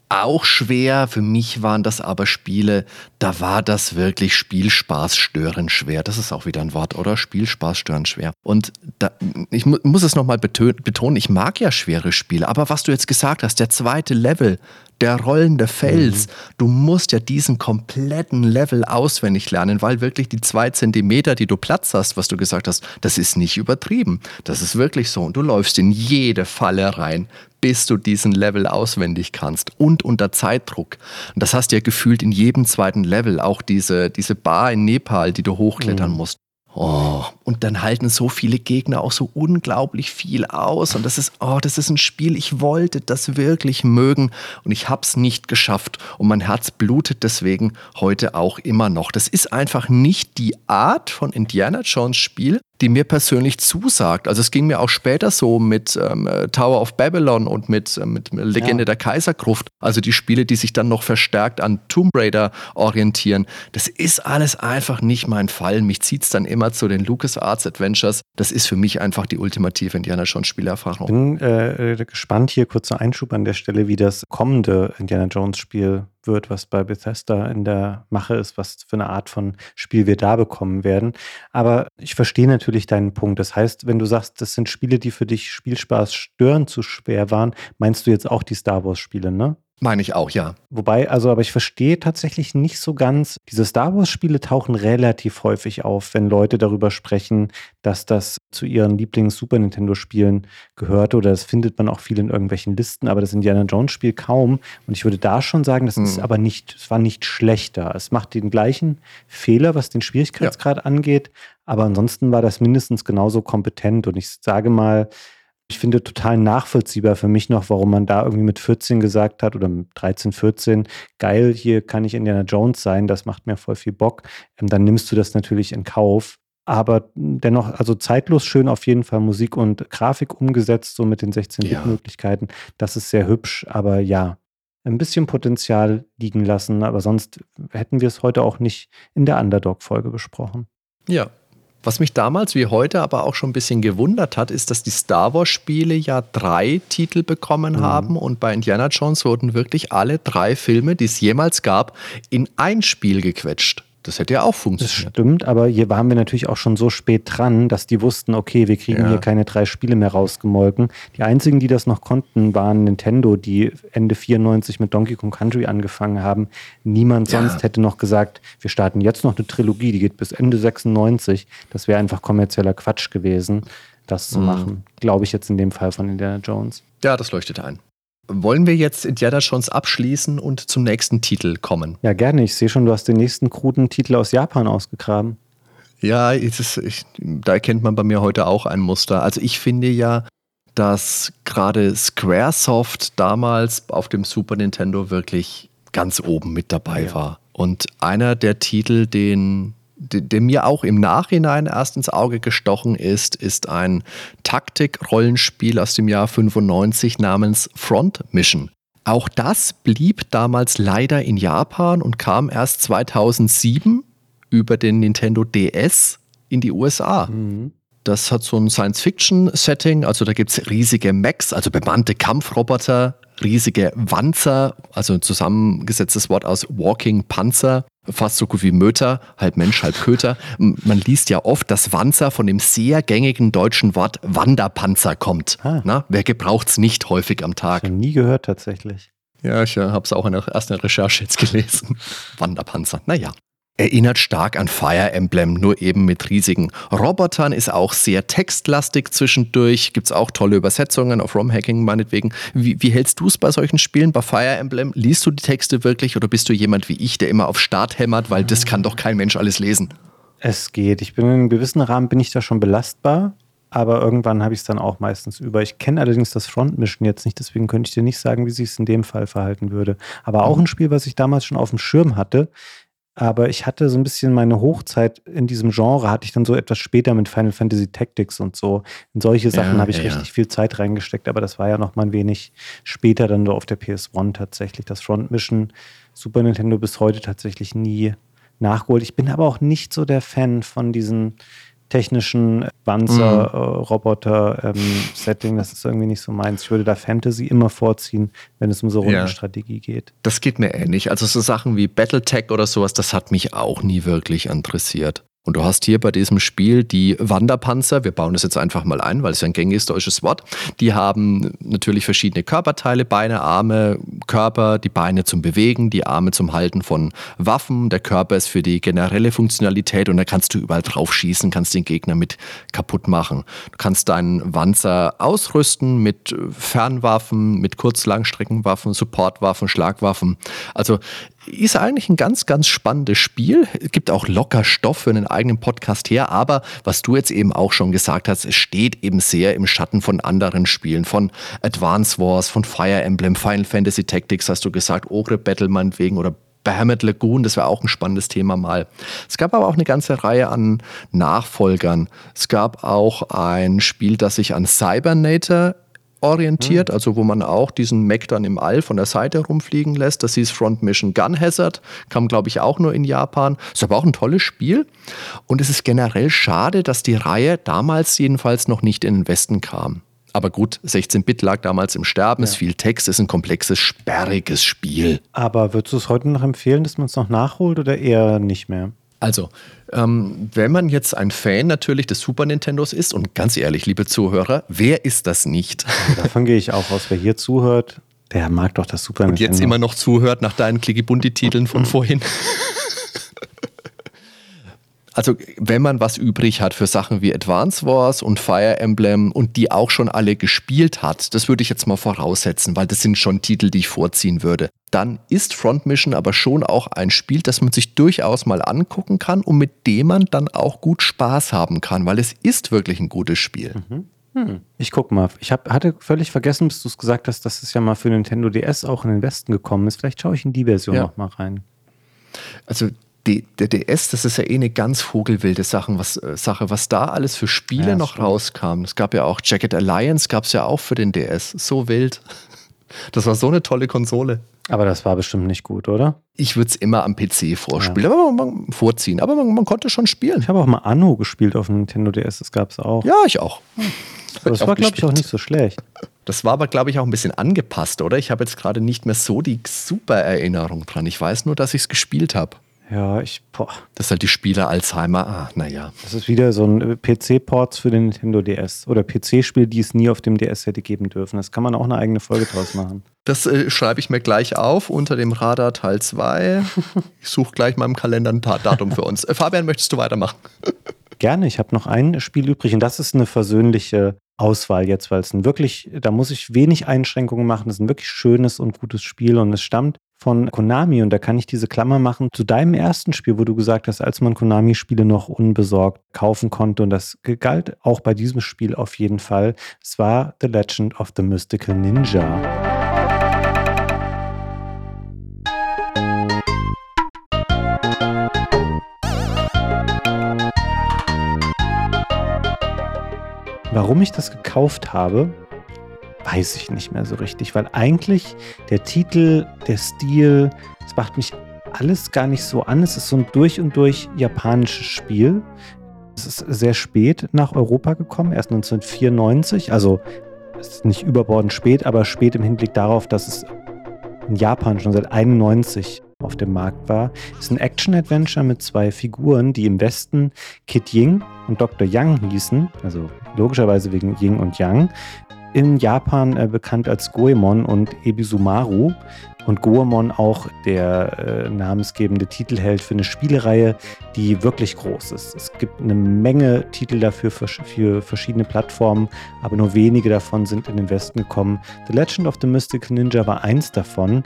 Auch schwer. Für mich waren das aber Spiele, da war das wirklich Spielspaß störend schwer. Das ist auch wieder ein Wort, oder? Spielspaß störend schwer. Und da, ich mu muss es nochmal betonen, ich mag ja schwere Spiele, aber was du jetzt gesagt hast, der zweite Level, der rollende Fels. Mhm. Du musst ja diesen kompletten Level auswendig lernen, weil wirklich die zwei Zentimeter, die du Platz hast, was du gesagt hast, das ist nicht übertrieben. Das ist wirklich so. Und du läufst in jede Falle rein, bis du diesen Level auswendig kannst und unter Zeitdruck. Und das hast du ja gefühlt in jedem zweiten Level, auch diese, diese Bar in Nepal, die du hochklettern mhm. musst. Oh, und dann halten so viele Gegner auch so unglaublich viel aus. Und das ist, oh, das ist ein Spiel, ich wollte das wirklich mögen und ich habe es nicht geschafft. Und mein Herz blutet deswegen heute auch immer noch. Das ist einfach nicht die Art von Indiana Jones Spiel, die mir persönlich zusagt. Also es ging mir auch später so mit ähm, Tower of Babylon und mit, äh, mit Legende ja. der Kaisergruft. Also die Spiele, die sich dann noch verstärkt an Tomb Raider orientieren. Das ist alles einfach nicht mein Fall. Mich zieht es dann immer zu den LucasArts Adventures. Das ist für mich einfach die ultimative Indiana Jones Spielerfahrung. Ich bin äh, gespannt hier, kurzer Einschub an der Stelle, wie das kommende Indiana Jones Spiel wird, was bei Bethesda in der Mache ist, was für eine Art von Spiel wir da bekommen werden. Aber ich verstehe natürlich deinen Punkt. Das heißt, wenn du sagst, das sind Spiele, die für dich Spielspaß stören zu schwer waren, meinst du jetzt auch die Star Wars-Spiele, ne? Meine ich auch, ja. Wobei, also, aber ich verstehe tatsächlich nicht so ganz, diese Star Wars-Spiele tauchen relativ häufig auf, wenn Leute darüber sprechen, dass das zu ihren Lieblings-Super Nintendo-Spielen gehörte. Oder das findet man auch viel in irgendwelchen Listen, aber das Indiana Jones-Spiel kaum. Und ich würde da schon sagen, das hm. ist aber nicht, es war nicht schlechter. Es macht den gleichen Fehler, was den Schwierigkeitsgrad ja. angeht, aber ansonsten war das mindestens genauso kompetent. Und ich sage mal, ich finde total nachvollziehbar für mich noch, warum man da irgendwie mit 14 gesagt hat oder mit 13, 14, geil, hier kann ich Indiana Jones sein, das macht mir voll viel Bock. Ähm, dann nimmst du das natürlich in Kauf. Aber dennoch, also zeitlos schön auf jeden Fall Musik und Grafik umgesetzt, so mit den 16-Bit-Möglichkeiten. Ja. Das ist sehr hübsch, aber ja, ein bisschen Potenzial liegen lassen. Aber sonst hätten wir es heute auch nicht in der Underdog-Folge besprochen. Ja, was mich damals wie heute aber auch schon ein bisschen gewundert hat, ist, dass die Star Wars-Spiele ja drei Titel bekommen mhm. haben und bei Indiana Jones wurden wirklich alle drei Filme, die es jemals gab, in ein Spiel gequetscht. Das hätte ja auch funktioniert. Das stimmt, aber hier waren wir natürlich auch schon so spät dran, dass die wussten, okay, wir kriegen ja. hier keine drei Spiele mehr rausgemolken. Die einzigen, die das noch konnten, waren Nintendo, die Ende 94 mit Donkey Kong Country angefangen haben. Niemand ja. sonst hätte noch gesagt, wir starten jetzt noch eine Trilogie, die geht bis Ende 96. Das wäre einfach kommerzieller Quatsch gewesen, das zu mhm. machen. Glaube ich jetzt in dem Fall von Indiana Jones. Ja, das leuchtet ein. Wollen wir jetzt Indiana Jones abschließen und zum nächsten Titel kommen? Ja, gerne. Ich sehe schon, du hast den nächsten kruden Titel aus Japan ausgegraben. Ja, ist, ich, da erkennt man bei mir heute auch ein Muster. Also ich finde ja, dass gerade Squaresoft damals auf dem Super Nintendo wirklich ganz oben mit dabei ja. war. Und einer der Titel, den der mir auch im Nachhinein erst ins Auge gestochen ist, ist ein Taktik-Rollenspiel aus dem Jahr 95 namens Front Mission. Auch das blieb damals leider in Japan und kam erst 2007 über den Nintendo DS in die USA. Mhm. Das hat so ein Science-Fiction-Setting, also da gibt es riesige Mechs, also bemannte Kampfroboter, riesige Wanzer, also ein zusammengesetztes Wort aus Walking Panzer, fast so gut wie Möter, halb Mensch, halb Köter. Man liest ja oft, dass Wanzer von dem sehr gängigen deutschen Wort Wanderpanzer kommt. Ah. Na, wer gebraucht es nicht häufig am Tag? Ich habe nie gehört tatsächlich. Ja, ich äh, habe es auch in der ersten Recherche jetzt gelesen. Wanderpanzer, naja. Erinnert stark an Fire Emblem, nur eben mit riesigen Robotern, ist auch sehr textlastig zwischendurch, gibt es auch tolle Übersetzungen auf ROM-Hacking meinetwegen. Wie, wie hältst du es bei solchen Spielen, bei Fire Emblem? Liest du die Texte wirklich oder bist du jemand wie ich, der immer auf Start hämmert, weil das kann doch kein Mensch alles lesen? Es geht. Ich bin in einem gewissen Rahmen bin ich da schon belastbar, aber irgendwann habe ich es dann auch meistens über. Ich kenne allerdings das Front Mission jetzt nicht, deswegen könnte ich dir nicht sagen, wie sich es in dem Fall verhalten würde. Aber auch mhm. ein Spiel, was ich damals schon auf dem Schirm hatte, aber ich hatte so ein bisschen meine Hochzeit in diesem Genre, hatte ich dann so etwas später mit Final Fantasy Tactics und so. In solche Sachen ja, habe ich ja, richtig ja. viel Zeit reingesteckt, aber das war ja noch mal ein wenig später dann so auf der PS1 tatsächlich. Das Front Mission Super Nintendo bis heute tatsächlich nie nachgeholt. Ich bin aber auch nicht so der Fan von diesen technischen Panzer-Roboter-Setting. Mhm. Äh, das ist irgendwie nicht so meins. Ich würde da Fantasy immer vorziehen, wenn es um so Rundenstrategie ja. geht. Das geht mir ähnlich. Also so Sachen wie Battletech oder sowas, das hat mich auch nie wirklich interessiert. Und du hast hier bei diesem Spiel die Wanderpanzer, wir bauen das jetzt einfach mal ein, weil es ja ein gängiges deutsches Wort, die haben natürlich verschiedene Körperteile, Beine, Arme, Körper, die Beine zum Bewegen, die Arme zum Halten von Waffen, der Körper ist für die generelle Funktionalität und da kannst du überall drauf schießen, kannst den Gegner mit kaputt machen. Du kannst deinen Wanzer ausrüsten mit Fernwaffen, mit Kurz-Langstreckenwaffen, Supportwaffen, Schlagwaffen. Also ist eigentlich ein ganz, ganz spannendes Spiel. Es gibt auch locker Stoff für einen eigenen Podcast her, aber was du jetzt eben auch schon gesagt hast, es steht eben sehr im Schatten von anderen Spielen, von Advance Wars, von Fire Emblem, Final Fantasy Tactics, hast du gesagt, Ogre Battle meinetwegen oder Bahamut Lagoon, das wäre auch ein spannendes Thema mal. Es gab aber auch eine ganze Reihe an Nachfolgern. Es gab auch ein Spiel, das sich an Cybernator orientiert, mhm. also wo man auch diesen Mac dann im All von der Seite rumfliegen lässt. Das hieß Front Mission Gun Hazard, kam glaube ich auch nur in Japan. Ist aber auch ein tolles Spiel und es ist generell schade, dass die Reihe damals jedenfalls noch nicht in den Westen kam. Aber gut, 16-Bit lag damals im Sterben, Ja. ist viel Text, ist ein komplexes, sperriges Spiel. Aber würdest du es heute noch empfehlen, dass man es noch nachholt oder eher nicht mehr? Also, ähm, wenn man jetzt ein Fan natürlich des Super Nintendos ist, und ganz ehrlich, liebe Zuhörer, wer ist das nicht? Davon gehe ich auch aus. Wer hier zuhört, der mag doch das Super Und jetzt immer noch zuhört nach deinen Klickibunti-Titeln von vorhin. Also, wenn man was übrig hat für Sachen wie Advance Wars und Fire Emblem und die auch schon alle gespielt hat, das würde ich jetzt mal voraussetzen, weil das sind schon Titel, die ich vorziehen würde. Dann ist Front Mission aber schon auch ein Spiel, das man sich durchaus mal angucken kann und mit dem man dann auch gut Spaß haben kann, weil es ist wirklich ein gutes Spiel. Ich guck mal. Ich hab, hatte völlig vergessen, bis du es gesagt hast, dass es ja mal für Nintendo DS auch in den Westen gekommen ist. Vielleicht schaue ich in die Version Ja. noch mal rein. Also die, der DS, das ist ja eh eine ganz vogelwilde Sache, was, äh, Sache, was da alles für Spiele Ja, noch stimmt. rauskam. Es gab ja auch Jacket Alliance, gab es ja auch für den DS. So wild. Das war so eine tolle Konsole. Aber das war bestimmt nicht gut, oder? Ich würde es immer am PC vorspielen, aber man, vorziehen. Aber man, man konnte schon spielen. Ich habe auch mal Anno gespielt auf dem Nintendo DS, das gab es auch. Ja, ich auch. Aber das ich war, glaube ich, auch nicht so schlecht. Das war aber, glaube ich, auch ein bisschen angepasst, oder? Ich habe jetzt gerade nicht mehr so die super Erinnerung dran. Ich weiß nur, dass ich es gespielt habe. Ja, ich, boah, Das ist halt die Spieler Alzheimer. Ah, naja. das ist wieder so ein äh, PC-Ports für den Nintendo DS. Oder PC-Spiel, die es nie auf dem DS hätte geben dürfen. Das kann man auch eine eigene Folge draus machen. Das äh, schreibe ich mir gleich auf unter dem Radar Teil 2. Ich suche gleich mal im Kalender ein Datum für uns. Äh, Fabian, möchtest du weitermachen? Gerne, ich habe noch ein Spiel übrig und das ist eine versöhnliche Auswahl jetzt, weil es ein wirklich, da muss ich wenig Einschränkungen machen. Es ist ein wirklich schönes und gutes Spiel und es stammt von Konami und da kann ich diese Klammer machen zu deinem ersten Spiel, wo du gesagt hast, als man Konami-Spiele noch unbesorgt kaufen konnte und das galt auch bei diesem Spiel auf jeden Fall. Es war The Legend of the Mystical Ninja. Warum ich das gekauft habe, weiß ich nicht mehr so richtig, weil eigentlich der Titel, der Stil, das macht mich alles gar nicht so an. Es ist so ein durch und durch japanisches Spiel. Es ist sehr spät nach Europa gekommen, erst 1994. Also es ist nicht überbordend spät, aber spät im Hinblick darauf, dass es in Japan schon seit 91 auf dem Markt war. Es ist ein Action-Adventure mit zwei Figuren, die im Westen Kid Ying und Dr. Yang hießen, also logischerweise wegen Ying und Yang. In Japan äh, bekannt als Goemon und Ebisumaru. Und Goemon auch der äh, namensgebende Titelheld für eine Spielereihe, die wirklich groß ist. Es gibt eine Menge Titel dafür für, für verschiedene Plattformen, aber nur wenige davon sind in den Westen gekommen. The Legend of the Mystical Ninja war eins davon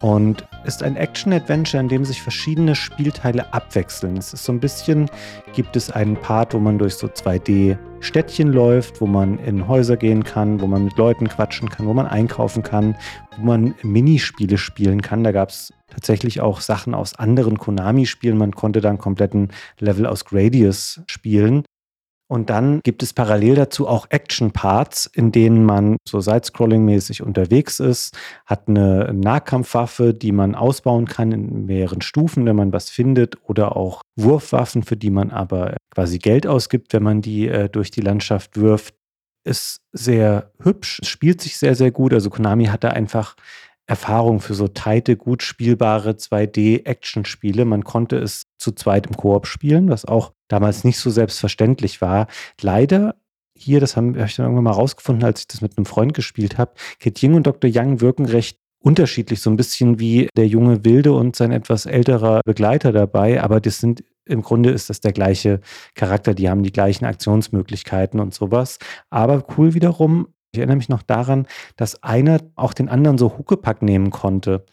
und ist ein Action-Adventure, in dem sich verschiedene Spielteile abwechseln. Es ist so ein bisschen, gibt es einen Part, wo man durch so 2D-Städtchen läuft, wo man in Häuser gehen kann, wo man mit Leuten quatschen kann, wo man einkaufen kann, wo man Minispiele spielen kann. Da gab es tatsächlich auch Sachen aus anderen Konami-Spielen. Man konnte dann kompletten Level aus Gradius spielen. Und dann gibt es parallel dazu auch Action-Parts, in denen man so Side-Scrolling-mäßig unterwegs ist, hat eine Nahkampfwaffe, die man ausbauen kann in mehreren Stufen, wenn man was findet, oder auch Wurfwaffen, für die man aber quasi Geld ausgibt, wenn man die äh, durch die Landschaft wirft. Ist sehr hübsch, spielt sich sehr, sehr gut. Also Konami hatte einfach Erfahrung für so teite, gut spielbare 2D-Action-Spiele. Man konnte es zu zweit im Koop spielen, was auch damals nicht so selbstverständlich war. Leider hier, das habe hab ich dann irgendwann mal rausgefunden, als ich das mit einem Freund gespielt habe, Kid Ying und Dr. Young wirken recht unterschiedlich, so ein bisschen wie der junge Wilde und sein etwas älterer Begleiter dabei, aber das sind im Grunde ist das der gleiche Charakter, die haben die gleichen Aktionsmöglichkeiten und sowas. Aber cool wiederum, ich erinnere mich noch daran, dass einer auch den anderen so Huckepack nehmen konnte.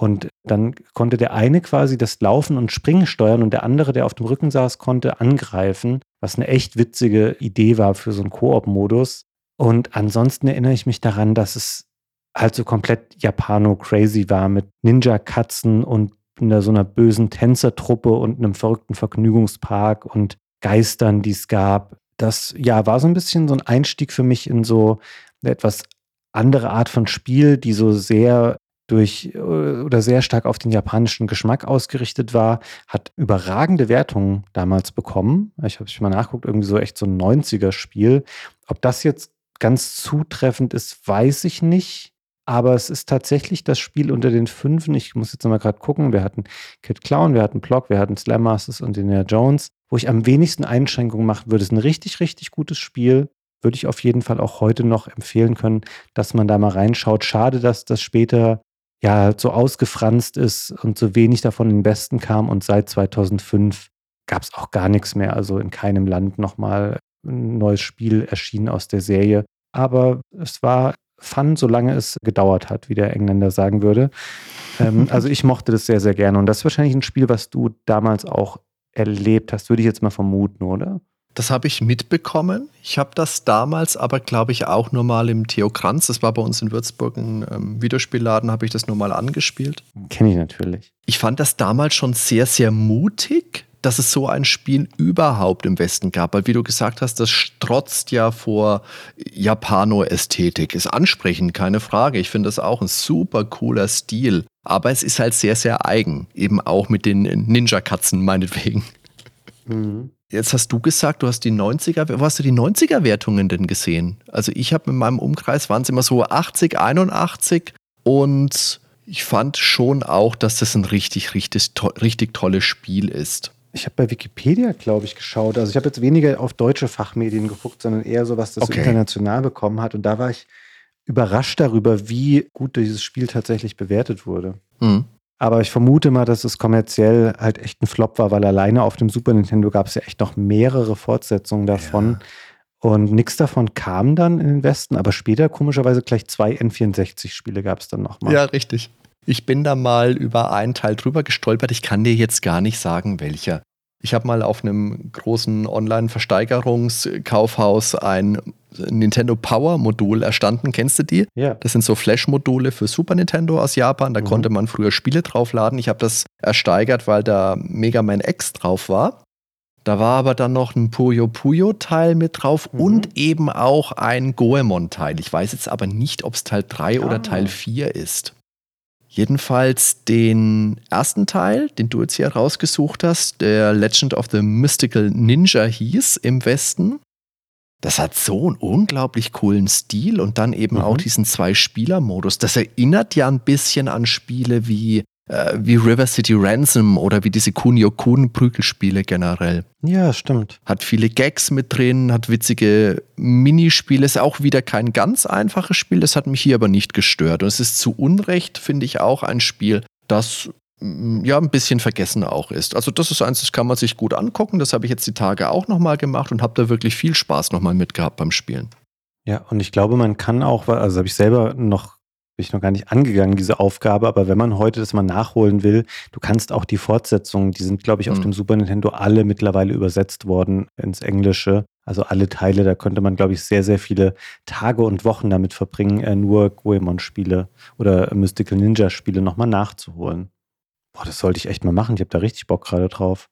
Und dann konnte der eine quasi das Laufen und Springen steuern und der andere, der auf dem Rücken saß, konnte angreifen, was eine echt witzige Idee war für so einen Koop-Modus. Und ansonsten erinnere ich mich daran, dass es halt so komplett Japano-crazy war mit Ninja-Katzen und einer, so einer bösen Tänzertruppe und einem verrückten Vergnügungspark und Geistern, die es gab. Das ja war so ein bisschen so ein Einstieg für mich in so eine etwas andere Art von Spiel, die so sehr durch oder sehr stark auf den japanischen Geschmack ausgerichtet war, hat überragende Wertungen damals bekommen. Ich habe mal nachgeguckt, irgendwie so echt so ein 90er-Spiel. Ob das jetzt ganz zutreffend ist, weiß ich nicht. Aber es ist tatsächlich das Spiel unter den Fünfen. Ich muss jetzt mal gerade gucken. Wir hatten Kid Clown, wir hatten Block, wir hatten Slam Masters und Indiana Jones. Wo ich am wenigsten Einschränkungen machen würde, ist ein richtig, richtig gutes Spiel. Würde ich auf jeden Fall auch heute noch empfehlen können, dass man da mal reinschaut. Schade, dass das später ja so ausgefranst ist und so wenig davon in den Besten kam. Und seit 2005 gab es auch gar nichts mehr. Also in keinem Land nochmal ein neues Spiel erschienen aus der Serie. Aber es war Fun, solange es gedauert hat, wie der Engländer sagen würde. Ähm, also ich mochte das sehr, sehr gerne. Und das ist wahrscheinlich ein Spiel, was du damals auch erlebt hast, würde ich jetzt mal vermuten, oder? Das habe ich mitbekommen. Ich habe das damals aber, glaube ich, auch nur mal im Theo Kranz, das war bei uns in Würzburg ein ähm, Videospielladen, habe ich das nur mal angespielt. Kenne ich natürlich. Ich fand das damals schon sehr, sehr mutig, dass es so ein Spiel überhaupt im Westen gab. Weil, wie du gesagt hast, das strotzt ja vor Japano-Ästhetik. Ist ansprechend, keine Frage. Ich finde das auch ein super cooler Stil. Aber es ist halt sehr, sehr eigen. Eben auch mit den Ninja-Katzen, meinetwegen. Mhm. Jetzt hast du gesagt, du hast die 90er, wo hast du die 90er-Wertungen denn gesehen? Also ich habe in meinem Umkreis, waren es immer so 80, 81 und ich fand schon auch, dass das ein richtig, richtig, to richtig tolles Spiel ist. Ich habe bei Wikipedia, glaube ich, geschaut. Also ich habe jetzt weniger auf deutsche Fachmedien geguckt, sondern eher so, was das okay. international bekommen hat. Und da war ich überrascht darüber, wie gut dieses Spiel tatsächlich bewertet wurde. Mhm. Aber ich vermute mal, dass es kommerziell halt echt ein Flop war, weil alleine auf dem Super Nintendo gab es ja echt noch mehrere Fortsetzungen davon. Ja. Und nichts davon kam dann in den Westen, aber später komischerweise gleich zwei N64-Spiele gab es dann nochmal. Ja, richtig. Ich bin da mal über einen Teil drüber gestolpert. Ich kann dir jetzt gar nicht sagen, welcher. Ich habe mal auf einem großen Online-Versteigerungskaufhaus ein Nintendo Power Modul erstanden. Kennst du die? Ja. Das sind so Flash-Module für Super Nintendo aus Japan. Da mhm. konnte man früher Spiele draufladen. Ich habe das ersteigert, weil da Mega Man X drauf war. Da war aber dann noch ein Puyo Puyo Teil mit drauf mhm. und eben auch ein Goemon Teil. Ich weiß jetzt aber nicht, ob es Teil 3 ah. oder Teil 4 ist. Jedenfalls den ersten Teil, den du jetzt hier rausgesucht hast, der Legend of the Mystical Ninja hieß im Westen. Das hat so einen unglaublich coolen Stil und dann eben mhm. auch diesen Zwei-Spieler-Modus. Das erinnert ja ein bisschen an Spiele wie äh, wie River City Ransom oder wie diese Kunio-Kun-Prügelspiele generell. Ja, stimmt. Hat viele Gags mit drin, hat witzige Minispiele. Ist auch wieder kein ganz einfaches Spiel, das hat mich hier aber nicht gestört. Und es ist zu Unrecht, finde ich, auch ein Spiel, das ja ein bisschen vergessen auch ist. Also das ist eins, das kann man sich gut angucken. Das habe ich jetzt die Tage auch nochmal gemacht und habe da wirklich viel Spaß nochmal mitgehabt beim Spielen. Ja, und ich glaube, man kann auch, also habe ich selber noch bin ich noch gar nicht angegangen, diese Aufgabe. Aber wenn man heute das mal nachholen will, du kannst auch die Fortsetzungen, die sind, glaube ich, auf mhm. dem Super Nintendo alle mittlerweile übersetzt worden ins Englische. Also alle Teile, da könnte man, glaube ich, sehr, sehr viele Tage und Wochen damit verbringen, äh, nur Goemon-Spiele oder Mystical Ninja-Spiele nochmal nachzuholen. Boah, das sollte ich echt mal machen. Ich habe da richtig Bock gerade drauf.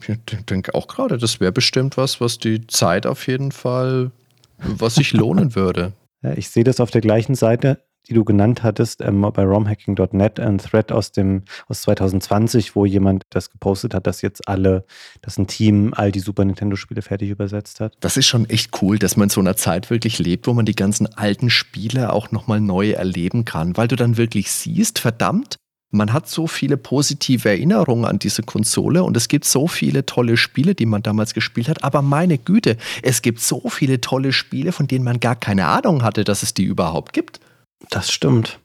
Ich denke auch gerade, das wäre bestimmt was, was die Zeit auf jeden Fall, was sich lohnen würde. Ja, ich sehe das auf der gleichen Seite die du genannt hattest, ähm, bei romhacking.net, ein Thread aus dem aus 2020, wo jemand das gepostet hat, dass jetzt alle, dass ein Team all die Super Nintendo-Spiele fertig übersetzt hat. Das ist schon echt cool, dass man in so einer Zeit wirklich lebt, wo man die ganzen alten Spiele auch nochmal neu erleben kann, weil du dann wirklich siehst, verdammt, man hat so viele positive Erinnerungen an diese Konsole und es gibt so viele tolle Spiele, die man damals gespielt hat. Aber meine Güte, es gibt so viele tolle Spiele, von denen man gar keine Ahnung hatte, dass es die überhaupt gibt. Das stimmt.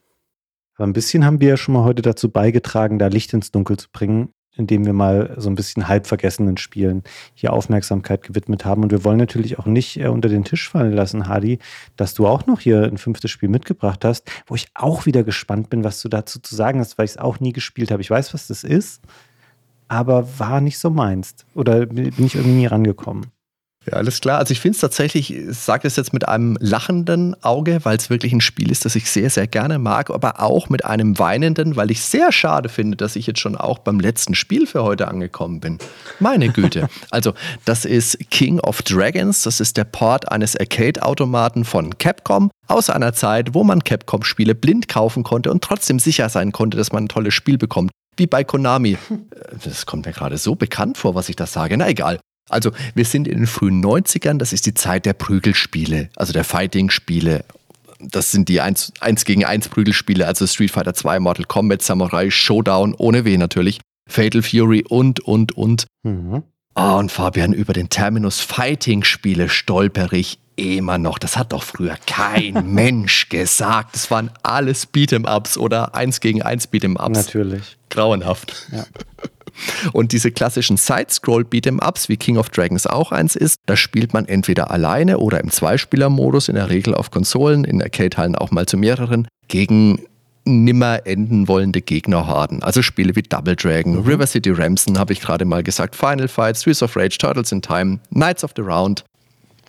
Aber ein bisschen haben wir ja schon mal heute dazu beigetragen, da Licht ins Dunkel zu bringen, indem wir mal so ein bisschen halb vergessenen Spielen hier Aufmerksamkeit gewidmet haben. Und wir wollen natürlich auch nicht äh, unter den Tisch fallen lassen, Hadi, dass du auch noch hier ein fünftes Spiel mitgebracht hast, wo ich auch wieder gespannt bin, was du dazu zu sagen hast, weil ich es auch nie gespielt habe. Ich weiß, was das ist, aber war nicht so meinst. Oder bin ich irgendwie nie rangekommen. Ja, alles klar. Also ich finde es tatsächlich, ich sage das jetzt mit einem lachenden Auge, weil es wirklich ein Spiel ist, das ich sehr, sehr gerne mag, aber auch mit einem weinenden, weil ich sehr schade finde, dass ich jetzt schon auch beim letzten Spiel für heute angekommen bin. Meine Güte. also das ist King of Dragons, das ist der Port eines Arcade-Automaten von Capcom aus einer Zeit, wo man Capcom-Spiele blind kaufen konnte und trotzdem sicher sein konnte, dass man ein tolles Spiel bekommt. Wie bei Konami. Das kommt mir gerade so bekannt vor, was ich da sage. Na egal. Also wir sind in den frühen 90ern, das ist die Zeit der Prügelspiele, also der Fighting-Spiele. Das sind die 1, 1 gegen 1 Prügelspiele, also Street Fighter 2, Mortal Kombat, Samurai, Showdown, ohne W natürlich, Fatal Fury und, und, und. Mhm. Oh, und Fabian, über den Terminus Fighting-Spiele stolper ich immer noch. Das hat doch früher kein Mensch gesagt. Das waren alles Beat'em-Ups oder 1 gegen 1 Beat'em-Ups. Natürlich. Grauenhaft. Ja. Und diese klassischen Side-Scroll-Beat'em-Ups, wie King of Dragons auch eins ist, da spielt man entweder alleine oder im Zweispieler-Modus, in der Regel auf Konsolen, in Arcade-Hallen auch mal zu mehreren, gegen nimmer enden wollende Gegnerhorden. Also Spiele wie Double Dragon, mhm. River City Ramson, habe ich gerade mal gesagt, Final Fight, Streets of Rage, Turtles in Time, Knights of the Round.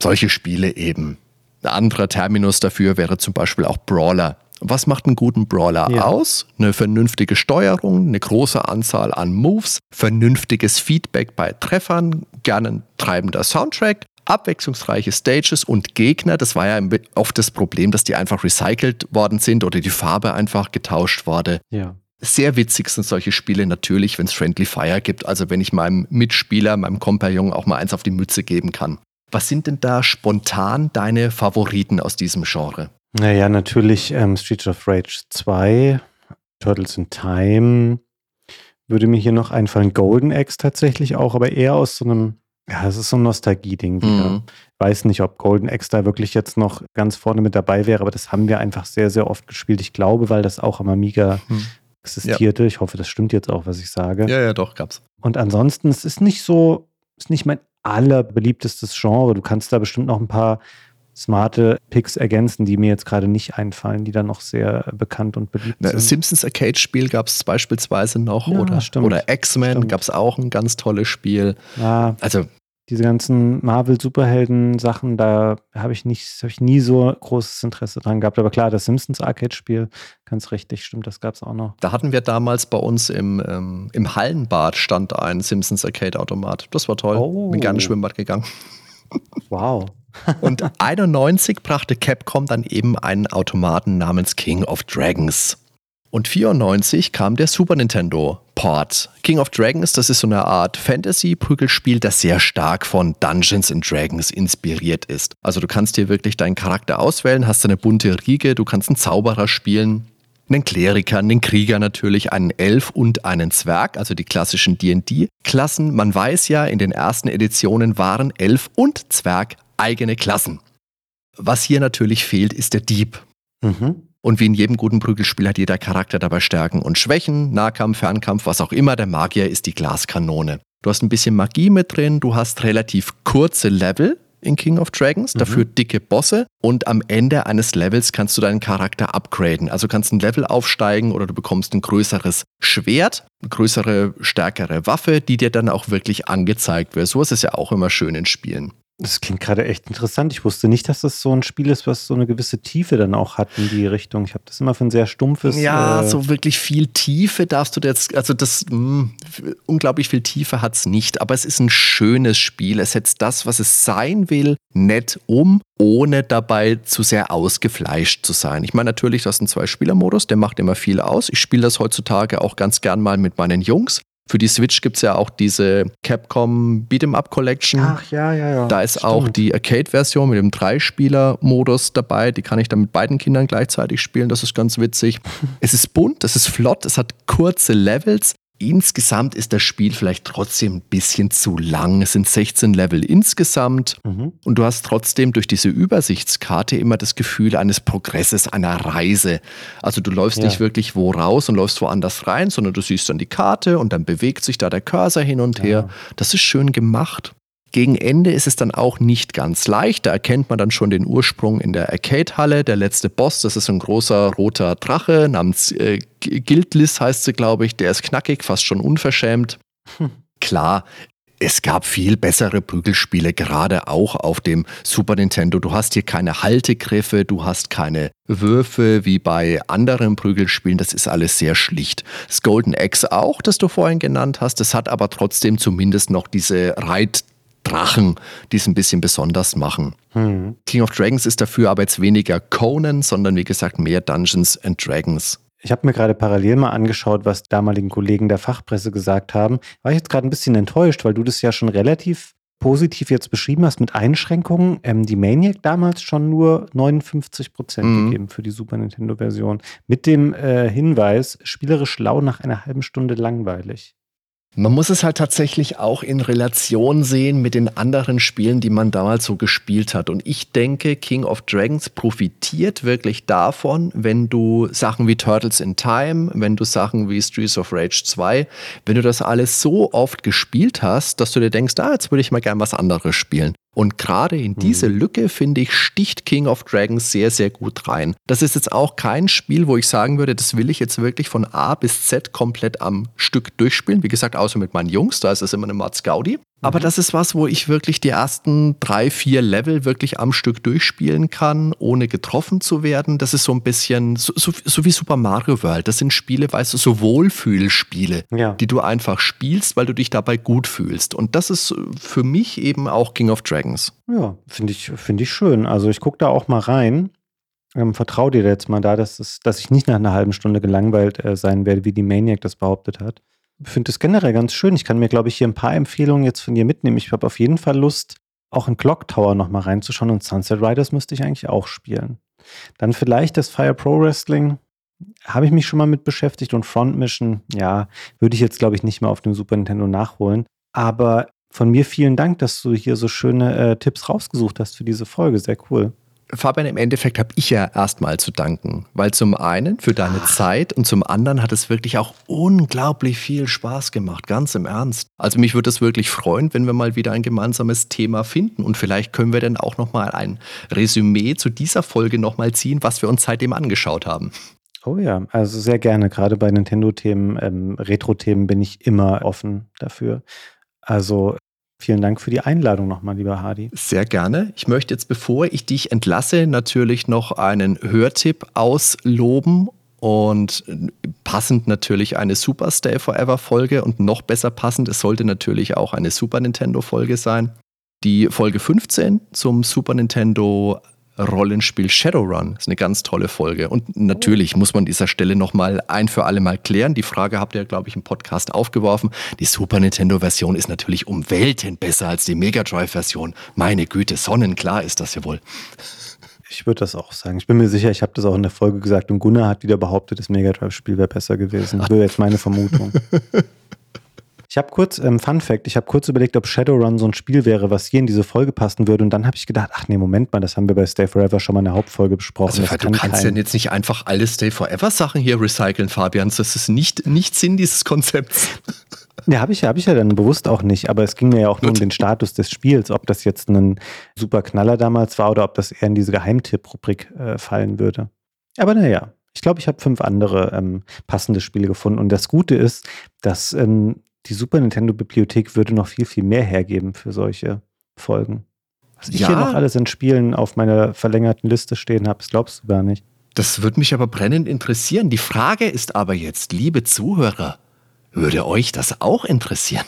Solche Spiele eben. Ein anderer Terminus dafür wäre zum Beispiel auch Brawler. Was macht einen guten Brawler ja. aus? Eine vernünftige Steuerung, eine große Anzahl an Moves, vernünftiges Feedback bei Treffern, gerne ein treibender Soundtrack, abwechslungsreiche Stages und Gegner. Das war ja oft das Problem, dass die einfach recycelt worden sind oder die Farbe einfach getauscht wurde. Ja. Sehr witzig sind solche Spiele natürlich, wenn es Friendly Fire gibt. Also wenn ich meinem Mitspieler, meinem Kompagnon auch mal eins auf die Mütze geben kann. Was sind denn da spontan deine Favoriten aus diesem Genre? Naja, natürlich ähm, Streets of Rage 2, Turtles in Time. Würde mir hier noch einfallen, Golden Axe tatsächlich auch, aber eher aus so einem, ja, es ist so ein Nostalgie-Ding wieder. Mhm. Weiß nicht, ob Golden Axe da wirklich jetzt noch ganz vorne mit dabei wäre, aber das haben wir einfach sehr, sehr oft gespielt. Ich glaube, weil das auch am Amiga mhm. existierte. Ja. Ich hoffe, das stimmt jetzt auch, was ich sage. Ja, ja, doch, gab's. Und ansonsten, es ist nicht so, es ist nicht mein allerbeliebtestes Genre. Du kannst da bestimmt noch ein paar smarte Picks ergänzen, die mir jetzt gerade nicht einfallen, die dann noch sehr bekannt und beliebt sind. Simpsons Arcade-Spiel gab es beispielsweise noch ja, oder, oder X-Men gab es auch ein ganz tolles Spiel. Ja, also diese ganzen Marvel-Superhelden-Sachen, da habe ich nicht, habe ich nie so großes Interesse dran gehabt. Aber klar, das Simpsons Arcade-Spiel, ganz richtig, stimmt, das gab es auch noch. Da hatten wir damals bei uns im, ähm, im Hallenbad stand ein Simpsons Arcade-Automat. Das war toll. Oh. Bin gerne Schwimmbad gegangen. Wow. Und 91 brachte Capcom dann eben einen Automaten namens King of Dragons. Und 94 kam der Super Nintendo Port. King of Dragons, das ist so eine Art Fantasy-Prügelspiel, das sehr stark von Dungeons and Dragons inspiriert ist. Also du kannst hier wirklich deinen Charakter auswählen, hast eine bunte Riege, du kannst einen Zauberer spielen, einen Kleriker, einen Krieger natürlich, einen Elf und einen Zwerg, also die klassischen D&D-Klassen. Man weiß ja, in den ersten Editionen waren Elf und Zwerg eigene Klassen. Was hier natürlich fehlt, ist der Dieb. Mhm. Und wie in jedem guten Prügelspiel hat jeder Charakter dabei Stärken und Schwächen, Nahkampf, Fernkampf, was auch immer. Der Magier ist die Glaskanone. Du hast ein bisschen Magie mit drin, du hast relativ kurze Level in King of Dragons, dafür mhm. dicke Bosse und am Ende eines Levels kannst du deinen Charakter upgraden. Also kannst ein Level aufsteigen oder du bekommst ein größeres Schwert, eine größere, stärkere Waffe, die dir dann auch wirklich angezeigt wird. So ist es ja auch immer schön in Spielen. Das klingt gerade echt interessant. Ich wusste nicht, dass das so ein Spiel ist, was so eine gewisse Tiefe dann auch hat in die Richtung. Ich habe das immer für ein sehr stumpfes. Ja, äh so wirklich viel Tiefe darfst du jetzt, also das, mh, hm, unglaublich viel Tiefe hat es nicht, aber es ist ein schönes Spiel. Es setzt das, was es sein will, nett um, ohne dabei zu sehr ausgefleischt zu sein. Ich meine, natürlich, das ist ein Zwei-Spieler-Modus, der macht immer viel aus. Ich spiele das heutzutage auch ganz gern mal mit meinen Jungs. Für die Switch gibt es ja auch diese Capcom Beat'em Up Collection. Ach ja, ja, ja. Da ist Stimmt. auch die Arcade-Version mit dem Dreispieler-Modus dabei. Die kann ich dann mit beiden Kindern gleichzeitig spielen. Das ist ganz witzig. es ist bunt, es ist flott, es hat kurze Levels. Insgesamt ist das Spiel vielleicht trotzdem ein bisschen zu lang. Es sind 16 Level insgesamt mhm. und du hast trotzdem durch diese Übersichtskarte immer das Gefühl eines Progresses, einer Reise. Also du läufst ja. nicht wirklich wo raus und läufst woanders rein, sondern du siehst dann die Karte und dann bewegt sich da der Cursor hin und her. Das ist schön gemacht. Gegen Ende ist es dann auch nicht ganz leicht. Da erkennt man dann schon den Ursprung in der Arcade-Halle. Der letzte Boss, das ist ein großer roter Drache namens äh, Gildlis, heißt sie, glaube ich. Der ist knackig, fast schon unverschämt. Hm. Klar, es gab viel bessere Prügelspiele, gerade auch auf dem Super Nintendo. Du hast hier keine Haltegriffe, du hast keine Würfe wie bei anderen Prügelspielen. Das ist alles sehr schlicht. Das Golden Axe auch, das du vorhin genannt hast, das hat aber trotzdem zumindest noch diese Reit Drachen, die es ein bisschen besonders machen. Hm. King of Dragons ist dafür aber jetzt weniger Conan, sondern wie gesagt mehr Dungeons and Dragons. Ich habe mir gerade parallel mal angeschaut, was damaligen Kollegen der Fachpresse gesagt haben. War ich jetzt gerade ein bisschen enttäuscht, weil du das ja schon relativ positiv jetzt beschrieben hast mit Einschränkungen, ähm, die Maniac damals schon nur 59 Prozent mhm. gegeben für die Super Nintendo-Version. Mit dem äh, Hinweis, spielerisch lau nach einer halben Stunde langweilig. Man muss es halt tatsächlich auch in Relation sehen mit den anderen Spielen, die man damals so gespielt hat. Und ich denke, King of Dragons profitiert wirklich davon, wenn du Sachen wie Turtles in Time, wenn du Sachen wie Streets of Rage 2, wenn du das alles so oft gespielt hast, dass du dir denkst, ah, jetzt würde ich mal gern was anderes spielen. Und gerade in diese mhm. Lücke, finde ich, sticht King of Dragons sehr, sehr gut rein. Das ist jetzt auch kein Spiel, wo ich sagen würde, das will ich jetzt wirklich von A bis Z komplett am Stück durchspielen. Wie gesagt, außer mit meinen Jungs, da ist es immer eine Mats Gaudi. Aber mhm. das ist was, wo ich wirklich die ersten drei, vier Level wirklich am Stück durchspielen kann, ohne getroffen zu werden. Das ist so ein bisschen so, so, so wie Super Mario World. Das sind Spiele, weißt du, so Wohlfühlspiele, ja. die du einfach spielst, weil du dich dabei gut fühlst. Und das ist für mich eben auch King of Dragons. Ja, finde ich, finde ich schön. Also ich gucke da auch mal rein. Ähm, Vertrau dir jetzt mal da, dass, es, dass ich nicht nach einer halben Stunde gelangweilt äh, sein werde, wie die Maniac das behauptet hat finde es generell ganz schön. Ich kann mir, glaube ich, hier ein paar Empfehlungen jetzt von dir mitnehmen. Ich habe auf jeden Fall Lust, auch in Clock Tower nochmal reinzuschauen und Sunset Riders müsste ich eigentlich auch spielen. Dann vielleicht das Fire Pro Wrestling. Habe ich mich schon mal mit beschäftigt und Front Mission, ja, würde ich jetzt, glaube ich, nicht mehr auf dem Super Nintendo nachholen. Aber von mir vielen Dank, dass du hier so schöne äh, Tipps rausgesucht hast für diese Folge. Sehr cool. Fabian, im Endeffekt habe ich ja erstmal zu danken, weil zum einen für deine Ach. Zeit und zum anderen hat es wirklich auch unglaublich viel Spaß gemacht, ganz im Ernst. Also mich würde es wirklich freuen, wenn wir mal wieder ein gemeinsames Thema finden und vielleicht können wir dann auch noch mal ein Resümee zu dieser Folge noch mal ziehen, was wir uns seitdem angeschaut haben. Oh ja, also sehr gerne. Gerade bei Nintendo-Themen, ähm, Retro-Themen bin ich immer offen dafür. Also Vielen Dank für die Einladung nochmal, lieber Hardy. Sehr gerne. Ich möchte jetzt, bevor ich dich entlasse, natürlich noch einen Hörtipp ausloben und passend natürlich eine Super Stay Forever Folge und noch besser passend, es sollte natürlich auch eine Super Nintendo Folge sein. Die Folge 15 zum Super Nintendo Rollenspiel Shadowrun. Das ist eine ganz tolle Folge. Und natürlich muss man an dieser Stelle nochmal ein für alle Mal klären. Die Frage habt ihr, glaube ich, im Podcast aufgeworfen. Die Super Nintendo-Version ist natürlich um Welten besser als die Mega Drive-Version. Meine Güte, sonnenklar ist das ja wohl. Ich würde das auch sagen. Ich bin mir sicher, ich habe das auch in der Folge gesagt und Gunnar hat wieder behauptet, das Mega Drive-Spiel wäre besser gewesen. Das wäre jetzt meine Vermutung. Ich habe kurz, ähm, Fun Fact, ich habe kurz überlegt, ob Shadowrun so ein Spiel wäre, was hier in diese Folge passen würde. Und dann habe ich gedacht, ach nee, Moment mal, das haben wir bei Stay Forever schon mal in der Hauptfolge besprochen. Also, du kannst ja jetzt nicht einfach alle Stay Forever Sachen hier recyceln, Fabian. Das ist nicht, nicht Sinn dieses Konzepts. Ja, habe ich, hab ich ja dann bewusst auch nicht, aber es ging mir ja auch nur um den Status des Spiels, ob das jetzt ein super Knaller damals war oder ob das eher in diese Geheimtipp-Rubrik äh, fallen würde. Aber naja, ich glaube, ich habe fünf andere ähm, passende Spiele gefunden. Und das Gute ist, dass ähm, die Super Nintendo-Bibliothek würde noch viel, viel mehr hergeben für solche Folgen. Was ich ja. hier noch alles in Spielen auf meiner verlängerten Liste stehen habe, das glaubst du gar nicht. Das würde mich aber brennend interessieren. Die Frage ist aber jetzt, liebe Zuhörer, würde euch das auch interessieren?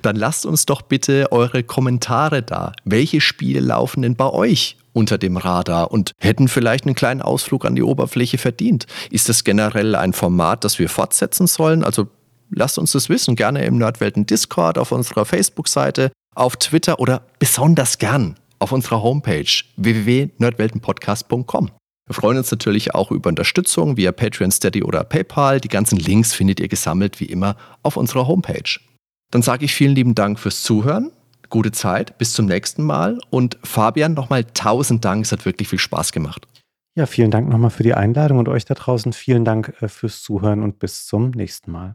Dann lasst uns doch bitte eure Kommentare da. Welche Spiele laufen denn bei euch unter dem Radar und hätten vielleicht einen kleinen Ausflug an die Oberfläche verdient? Ist das generell ein Format, das wir fortsetzen sollen? Also Lasst uns das wissen, gerne im Nerdwelten Discord, auf unserer Facebook-Seite, auf Twitter oder besonders gern auf unserer Homepage www.nerdweltenpodcast.com. Wir freuen uns natürlich auch über Unterstützung via Patreon, Steady oder PayPal. Die ganzen Links findet ihr gesammelt wie immer auf unserer Homepage. Dann sage ich vielen lieben Dank fürs Zuhören. Gute Zeit, bis zum nächsten Mal. Und Fabian, nochmal tausend Dank. Es hat wirklich viel Spaß gemacht. Ja, vielen Dank nochmal für die Einladung und euch da draußen vielen Dank äh, fürs Zuhören und bis zum nächsten Mal.